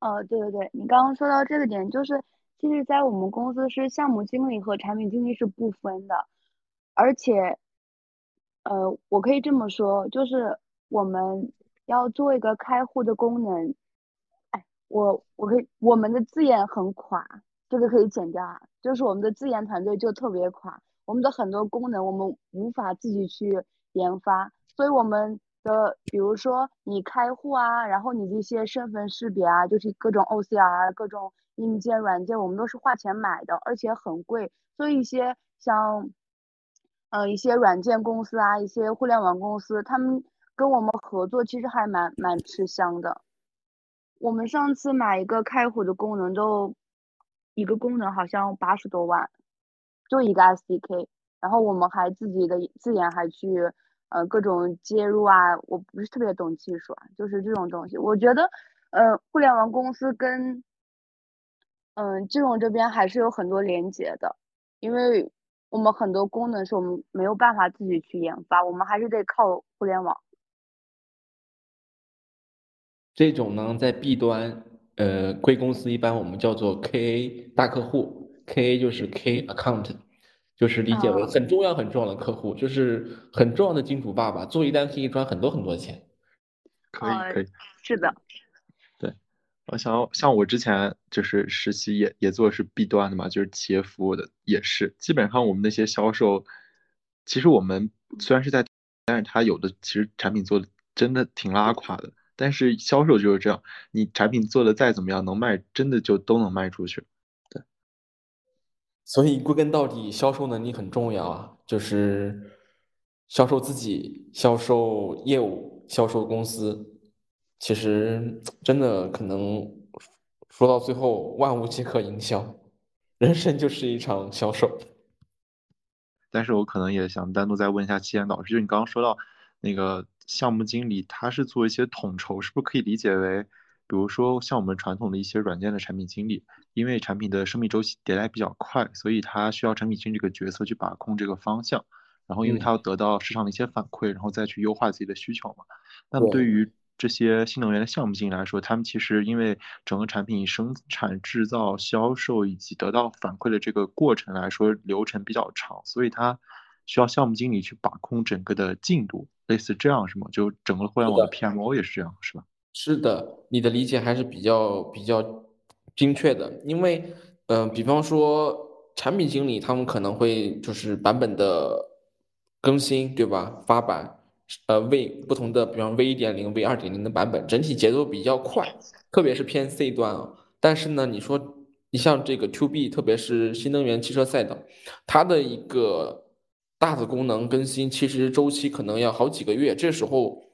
哦，对对对，你刚刚说到这个点，就是其实，在我们公司是项目经理和产品经理是不分的，而且，呃，我可以这么说，就是我们要做一个开户的功能，哎，我我可以，我们的字眼很垮，这个可以剪掉啊，就是我们的字研团队就特别垮，我们的很多功能我们无法自己去。研发，所以我们的比如说你开户啊，然后你这些身份识别啊，就是各种 OCR、各种硬件、软件，我们都是花钱买的，而且很贵。所以一些像呃，一些软件公司啊，一些互联网公司，他们跟我们合作其实还蛮蛮吃香的。我们上次买一个开户的功能，都一个功能好像八十多万，就一个 SDK。然后我们还自己的自研还去呃各种接入啊，我不是特别懂技术啊，就是这种东西。我觉得呃互联网公司跟嗯金融这边还是有很多连接的，因为我们很多功能是我们没有办法自己去研发，我们还是得靠互联网。这种呢，在 B 端，呃，贵公司一般我们叫做 KA 大客户，KA 就是 K account。就是理解为很重要很重要的客户，就是很重要的金主爸爸，做一单可以赚很多很多钱。可以可以，是的。我想要像我之前就是实习也也做是 B 端的嘛，就是企业服务的也是，基本上我们那些销售，其实我们虽然是在，但是他有的其实产品做的真的挺拉垮的，但是销售就是这样，你产品做的再怎么样，能卖真的就都能卖出去。对所以归根到底，销售能力很重要啊，就是销售自己、销售业务、销售公司。其实真的可能说到最后，万物皆可营销，人生就是一场销售。但是我可能也想单独再问一下七言老师，就你刚刚说到那个项目经理，他是做一些统筹，是不是可以理解为？比如说像我们传统的一些软件的产品经理，因为产品的生命周期迭代比较快，所以他需要产品经理这个角色去把控这个方向。然后，因为他要得到市场的一些反馈，然后再去优化自己的需求嘛。那么，对于这些新能源的项目经理来说，他们其实因为整个产品生产、制造、销售以及得到反馈的这个过程来说，流程比较长，所以他需要项目经理去把控整个的进度，类似这样是吗？就整个互联网的 PMO 也是这样，是吧？是的，你的理解还是比较比较精确的，因为，嗯，比方说产品经理他们可能会就是版本的更新，对吧？发版，呃，V 不同的，比方 V 一点零、V 二点零的版本，整体节奏比较快，特别是偏 C 端啊。但是呢，你说你像这个 To B，特别是新能源汽车赛道，它的一个大的功能更新，其实周期可能要好几个月，这时候。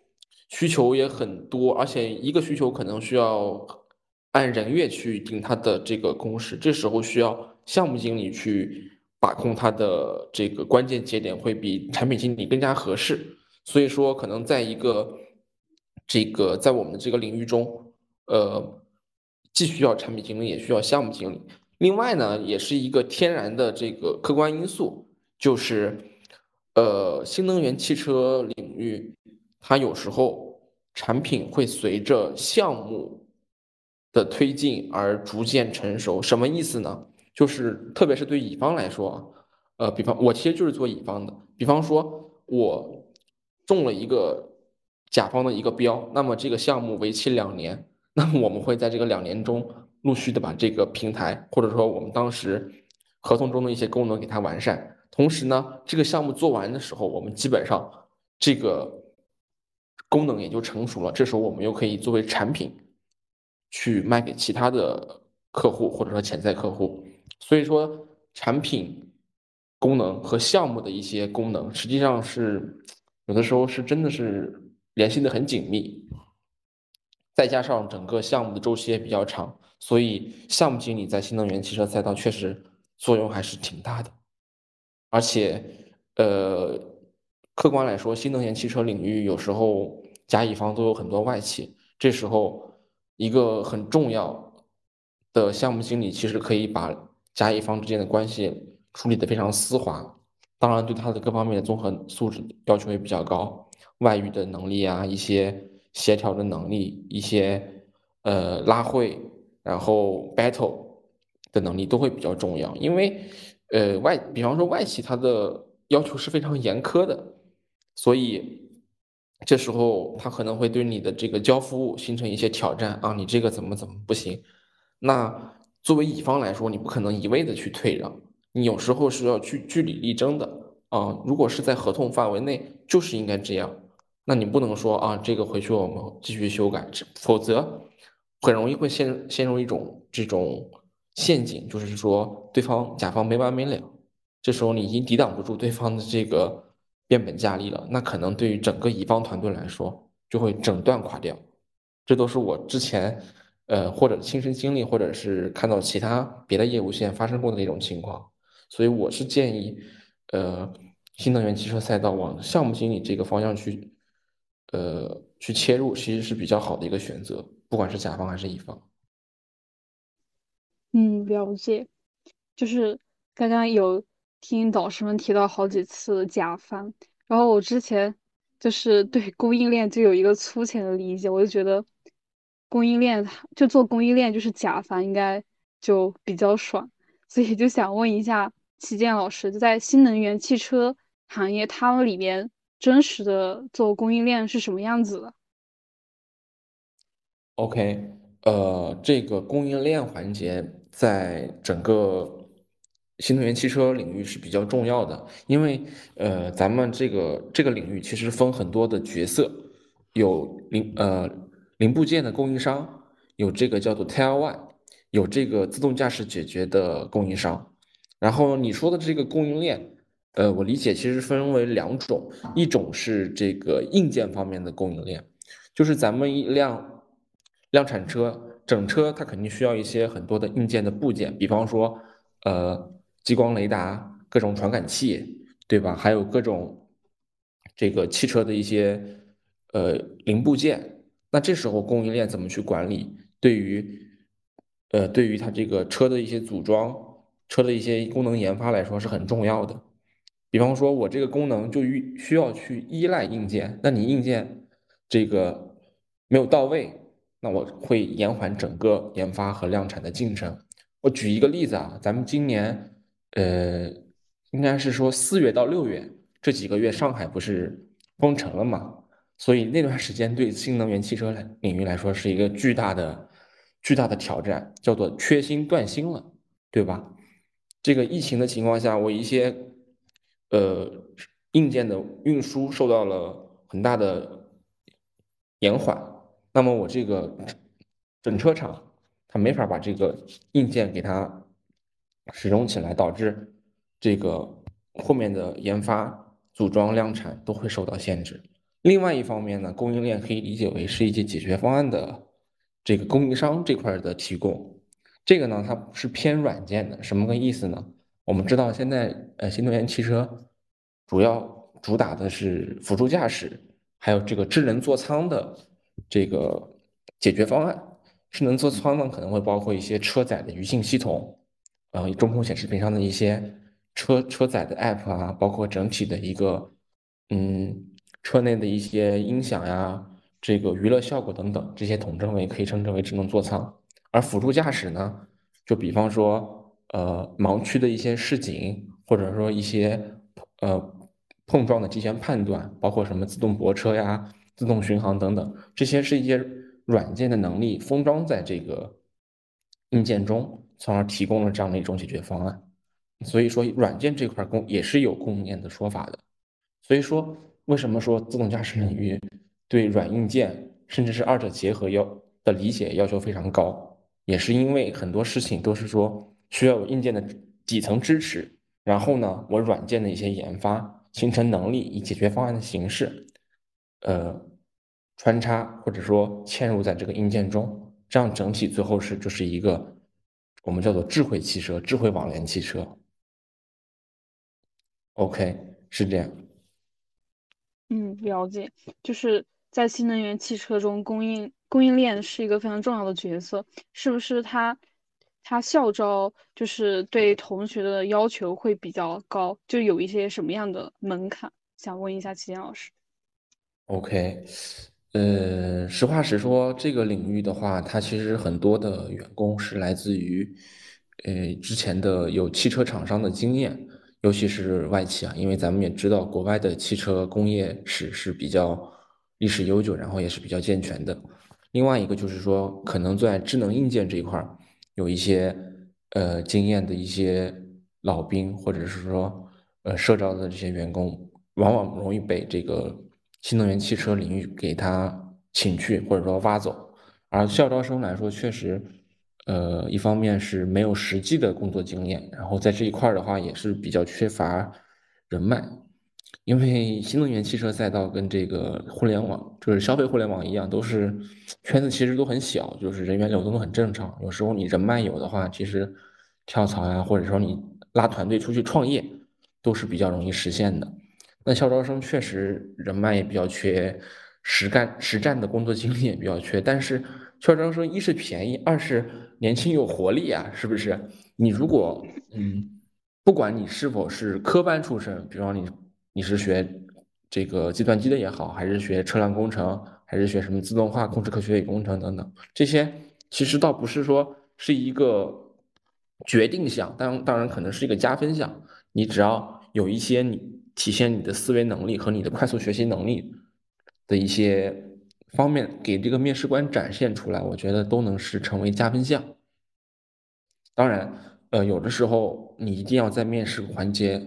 需求也很多，而且一个需求可能需要按人月去定它的这个工时，这时候需要项目经理去把控它的这个关键节点，会比产品经理更加合适。所以说，可能在一个这个在我们这个领域中，呃，既需要产品经理，也需要项目经理。另外呢，也是一个天然的这个客观因素，就是呃，新能源汽车领域。它有时候产品会随着项目的推进而逐渐成熟，什么意思呢？就是特别是对乙方来说啊，呃，比方我其实就是做乙方的，比方说我中了一个甲方的一个标，那么这个项目为期两年，那么我们会在这个两年中陆续的把这个平台或者说我们当时合同中的一些功能给它完善，同时呢，这个项目做完的时候，我们基本上这个。功能也就成熟了，这时候我们又可以作为产品去卖给其他的客户或者说潜在客户。所以说，产品功能和项目的一些功能，实际上是有的时候是真的是联系的很紧密。再加上整个项目的周期也比较长，所以项目经理在新能源汽车赛道确实作用还是挺大的。而且，呃，客观来说，新能源汽车领域有时候。甲乙方都有很多外企，这时候一个很重要的项目经理其实可以把甲乙方之间的关系处理的非常丝滑，当然对他的各方面的综合素质要求也比较高，外语的能力啊，一些协调的能力，一些呃拉会，然后 battle 的能力都会比较重要，因为呃外比方说外企它的要求是非常严苛的，所以。这时候他可能会对你的这个交付物形成一些挑战啊，你这个怎么怎么不行？那作为乙方来说，你不可能一味的去退让，你有时候是要去据理力争的啊。如果是在合同范围内，就是应该这样，那你不能说啊，这个回去我们继续修改，否则很容易会陷陷入一种这种陷阱，就是说对方甲方没完没了。这时候你已经抵挡不住对方的这个变本加厉了，那可能对于整个乙方团队来说就会整段垮掉。这都是我之前呃或者亲身经历，或者是看到其他别的业务线发生过的那种情况。所以我是建议，呃，新能源汽车赛道往项目经理这个方向去，呃，去切入，其实是比较好的一个选择，不管是甲方还是乙方。嗯，了解。就是刚刚有听导师们提到好几次甲方，然后我之前就是对供应链就有一个粗浅的理解，我就觉得供应链就做供应链就是甲方应该就比较爽，所以就想问一下。齐健老师就在新能源汽车行业，他们里面真实的做供应链是什么样子的？OK，呃，这个供应链环节在整个新能源汽车领域是比较重要的，因为呃，咱们这个这个领域其实分很多的角色，有零呃零部件的供应商，有这个叫做 Tier One，有这个自动驾驶解决的供应商。然后你说的这个供应链，呃，我理解其实分为两种，一种是这个硬件方面的供应链，就是咱们一辆量产车，整车它肯定需要一些很多的硬件的部件，比方说，呃，激光雷达、各种传感器，对吧？还有各种这个汽车的一些呃零部件。那这时候供应链怎么去管理？对于呃，对于它这个车的一些组装。车的一些功能研发来说是很重要的，比方说，我这个功能就需需要去依赖硬件，那你硬件这个没有到位，那我会延缓整个研发和量产的进程。我举一个例子啊，咱们今年呃，应该是说四月到六月这几个月，上海不是封城了嘛，所以那段时间对新能源汽车领域来说是一个巨大的巨大的挑战，叫做缺芯断芯了，对吧？这个疫情的情况下，我一些呃硬件的运输受到了很大的延缓，那么我这个整车厂它没法把这个硬件给它使用起来，导致这个后面的研发、组装、量产都会受到限制。另外一方面呢，供应链可以理解为是一些解决方案的这个供应商这块的提供。这个呢，它不是偏软件的，什么个意思呢？我们知道现在呃，新能源汽车主要主打的是辅助驾驶，还有这个智能座舱的这个解决方案。智能座舱呢，可能会包括一些车载的娱信系统，呃，中控显示屏上的一些车车载的 app 啊，包括整体的一个嗯，车内的一些音响呀，这个娱乐效果等等，这些统称为可以称之为智能座舱。而辅助驾驶呢，就比方说，呃，盲区的一些示警，或者说一些呃碰撞的提前判断，包括什么自动泊车呀、自动巡航等等，这些是一些软件的能力封装在这个硬件中，从而提供了这样的一种解决方案。所以说，软件这块供也是有供应链的说法的。所以说，为什么说自动驾驶领域对软硬件甚至是二者结合要的理解要求非常高？也是因为很多事情都是说需要有硬件的底层支持，然后呢，我软件的一些研发形成能力，以解决方案的形式，呃，穿插或者说嵌入在这个硬件中，这样整体最后是就是一个我们叫做智慧汽车、智慧网联汽车。OK，是这样。嗯，了解，就是在新能源汽车中供应。供应链是一个非常重要的角色，是不是？他他校招就是对同学的要求会比较高，就有一些什么样的门槛？想问一下齐健老师。OK，呃，实话实说，这个领域的话，它其实很多的员工是来自于呃之前的有汽车厂商的经验，尤其是外企啊，因为咱们也知道国外的汽车工业史是比较历史悠久，然后也是比较健全的。另外一个就是说，可能在智能硬件这一块儿有一些呃经验的一些老兵，或者是说呃社招的这些员工，往往容易被这个新能源汽车领域给他请去，或者说挖走。而校招生来说，确实呃，一方面是没有实际的工作经验，然后在这一块儿的话也是比较缺乏人脉，因为新能源汽车赛道跟这个互联网，就是消费互联网一样，都是圈子其实都很小，就是人员流动都很正常。有时候你人脉有的话，其实跳槽呀，或者说你拉团队出去创业，都是比较容易实现的。那校招生确实人脉也比较缺，实干实战的工作经历也比较缺，但是校招生一是便宜，二是年轻有活力啊，是不是？你如果嗯，不管你是否是科班出身，比方你你是学这个计算机的也好，还是学车辆工程，还是学什么自动化、控制科学与工程等等，这些其实倒不是说是一个决定项，当当然可能是一个加分项，你只要有一些你。体现你的思维能力和你的快速学习能力的一些方面，给这个面试官展现出来，我觉得都能是成为加分项。当然，呃，有的时候你一定要在面试环节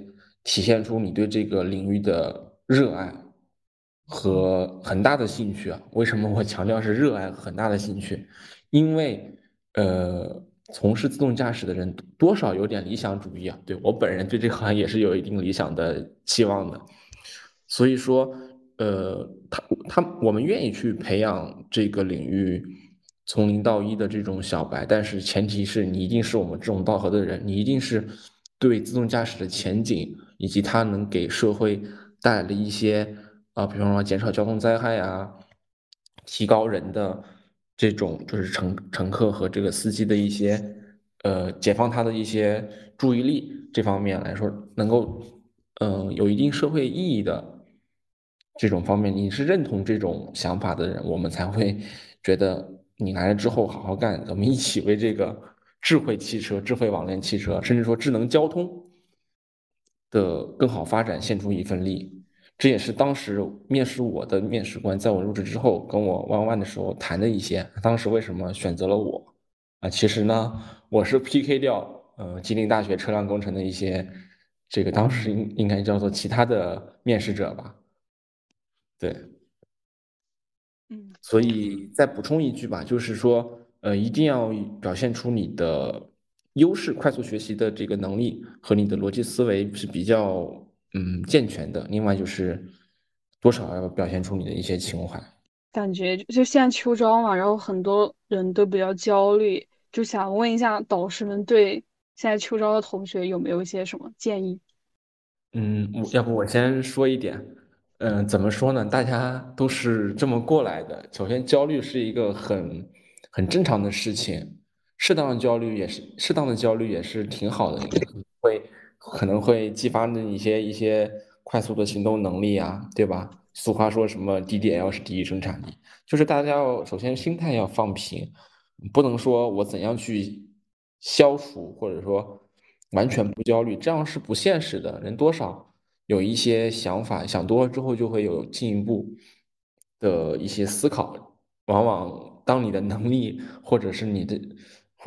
体现出你对这个领域的热爱和很大的兴趣啊。为什么我强调是热爱和很大的兴趣？因为，呃。从事自动驾驶的人多少有点理想主义啊，对我本人对这个行业也是有一定理想的期望的，所以说，呃，他他我们愿意去培养这个领域从零到一的这种小白，但是前提是你一定是我们志同道合的人，你一定是对自动驾驶的前景以及它能给社会带来的一些啊，比方说减少交通灾害啊，提高人的。这种就是乘乘客和这个司机的一些，呃，解放他的一些注意力这方面来说，能够，嗯，有一定社会意义的这种方面，你是认同这种想法的人，我们才会 觉得你来了之后好好干，咱们一起为这个智慧汽车、智慧网联汽车，甚至说智能交通的更好发展献出一份力。这也是当时面试我的面试官在我入职之后跟我弯弯的时候谈的一些。当时为什么选择了我？啊，其实呢，我是 PK 掉呃吉林大学车辆工程的一些这个当时应应该叫做其他的面试者吧。对，嗯，所以再补充一句吧，就是说呃一定要表现出你的优势，快速学习的这个能力和你的逻辑思维是比较。嗯，健全的。另外就是多少要表现出你的一些情怀。感觉就现在秋招嘛，然后很多人都比较焦虑，就想问一下导师们对现在秋招的同学有没有一些什么建议？嗯，我要不我先说一点。嗯，怎么说呢？大家都是这么过来的。首先，焦虑是一个很很正常的事情，适当的焦虑也是适当的焦虑也是挺好的，会。可能会激发你一些一些快速的行动能力啊，对吧？俗话说什么 DDL 是第一生产力，就是大家要首先心态要放平，不能说我怎样去消除，或者说完全不焦虑，这样是不现实的。人多少有一些想法，想多了之后就会有进一步的一些思考。往往当你的能力或者是你的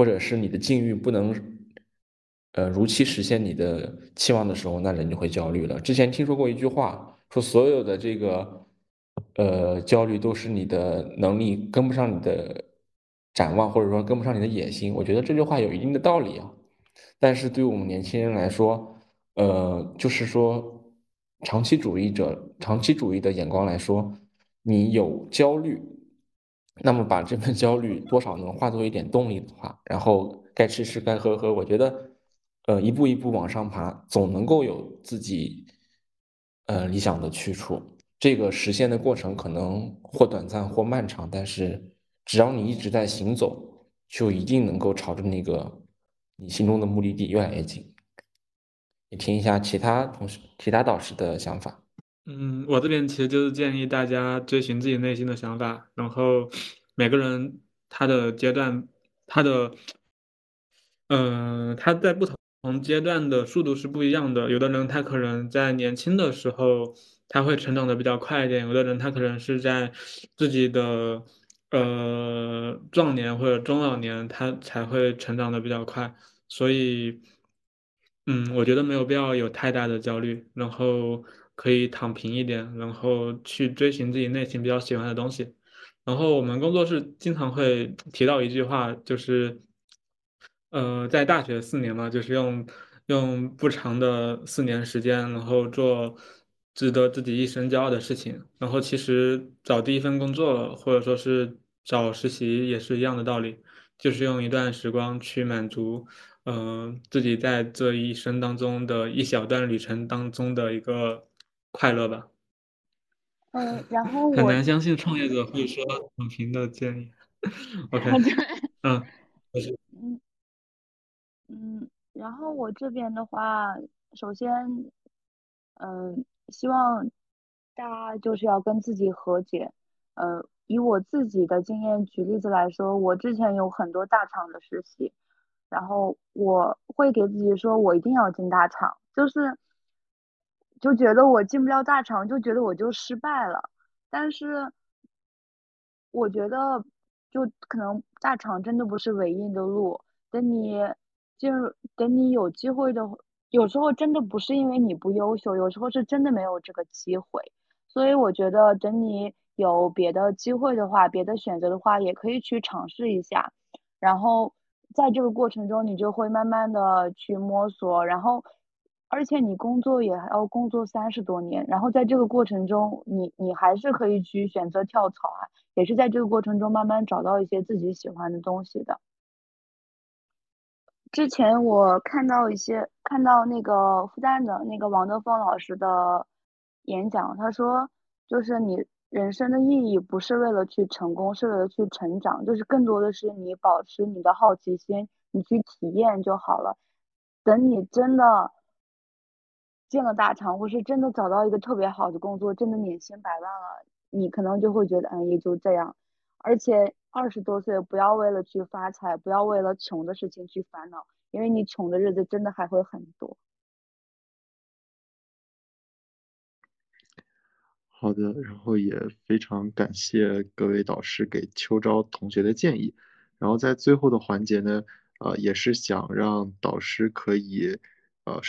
或者是你的境遇不能。呃，如期实现你的期望的时候，那人就会焦虑了。之前听说过一句话，说所有的这个，呃，焦虑都是你的能力跟不上你的展望，或者说跟不上你的野心。我觉得这句话有一定的道理啊。但是对于我们年轻人来说，呃，就是说长期主义者、长期主义的眼光来说，你有焦虑，那么把这份焦虑多少能化作一点动力的话，然后该吃吃，该喝喝，我觉得。呃，一步一步往上爬，总能够有自己呃理想的去处。这个实现的过程可能或短暂或漫长，但是只要你一直在行走，就一定能够朝着那个你心中的目的地越来越近。你听一下其他同学、其他导师的想法。嗯，我这边其实就是建议大家追寻自己内心的想法，然后每个人他的阶段，他的嗯，他在不同。阶段的速度是不一样的，有的人他可能在年轻的时候他会成长的比较快一点，有的人他可能是在自己的呃壮年或者中老年他才会成长的比较快，所以嗯，我觉得没有必要有太大的焦虑，然后可以躺平一点，然后去追寻自己内心比较喜欢的东西。然后我们工作室经常会提到一句话，就是呃，在大学四年嘛，就是用用不长的四年时间，然后做值得自己一生骄傲的事情。然后其实找第一份工作，或者说是找实习，也是一样的道理，就是用一段时光去满足，嗯，自己在这一生当中的一小段旅程当中的一个快乐吧。嗯，然后很我难相信创业者会说躺平的建议。OK，嗯，嗯嗯，然后我这边的话，首先，嗯，希望大家就是要跟自己和解。呃，以我自己的经验举例子来说，我之前有很多大厂的实习，然后我会给自己说，我一定要进大厂，就是就觉得我进不了大厂，就觉得我就失败了。但是我觉得，就可能大厂真的不是唯一的路。等你进入，等你有机会的，有时候真的不是因为你不优秀，有时候是真的没有这个机会。所以我觉得，等你有别的机会的话，别的选择的话，也可以去尝试一下。然后在这个过程中，你就会慢慢的去摸索，然后。而且你工作也还要工作三十多年，然后在这个过程中，你你还是可以去选择跳槽啊，也是在这个过程中慢慢找到一些自己喜欢的东西的。之前我看到一些看到那个复旦的那个王德峰老师的演讲，他说，就是你人生的意义不是为了去成功，是为了去成长，就是更多的是你保持你的好奇心，你去体验就好了。等你真的。进了大厂，或是真的找到一个特别好的工作，真的年薪百万了，你可能就会觉得，嗯，也就这样。而且二十多岁，不要为了去发财，不要为了穷的事情去烦恼，因为你穷的日子真的还会很多。好的，然后也非常感谢各位导师给秋招同学的建议。然后在最后的环节呢，呃，也是想让导师可以，呃，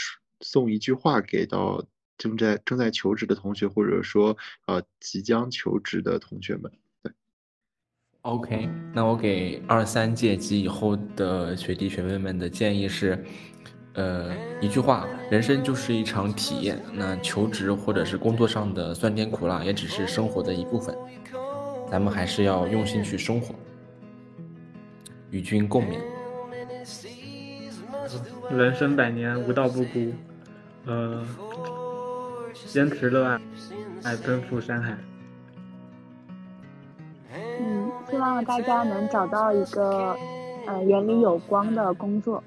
送一句话给到正在正在求职的同学，或者说呃即将求职的同学们。对，OK，那我给二三届及以后的学弟学妹们的建议是，呃，一句话，人生就是一场体验。那求职或者是工作上的酸甜苦辣，也只是生活的一部分。咱们还是要用心去生活。与君共勉。人生百年，无道不孤。呃，坚持热爱，爱奔赴山海。嗯，希望大家能找到一个呃眼里有光的工作。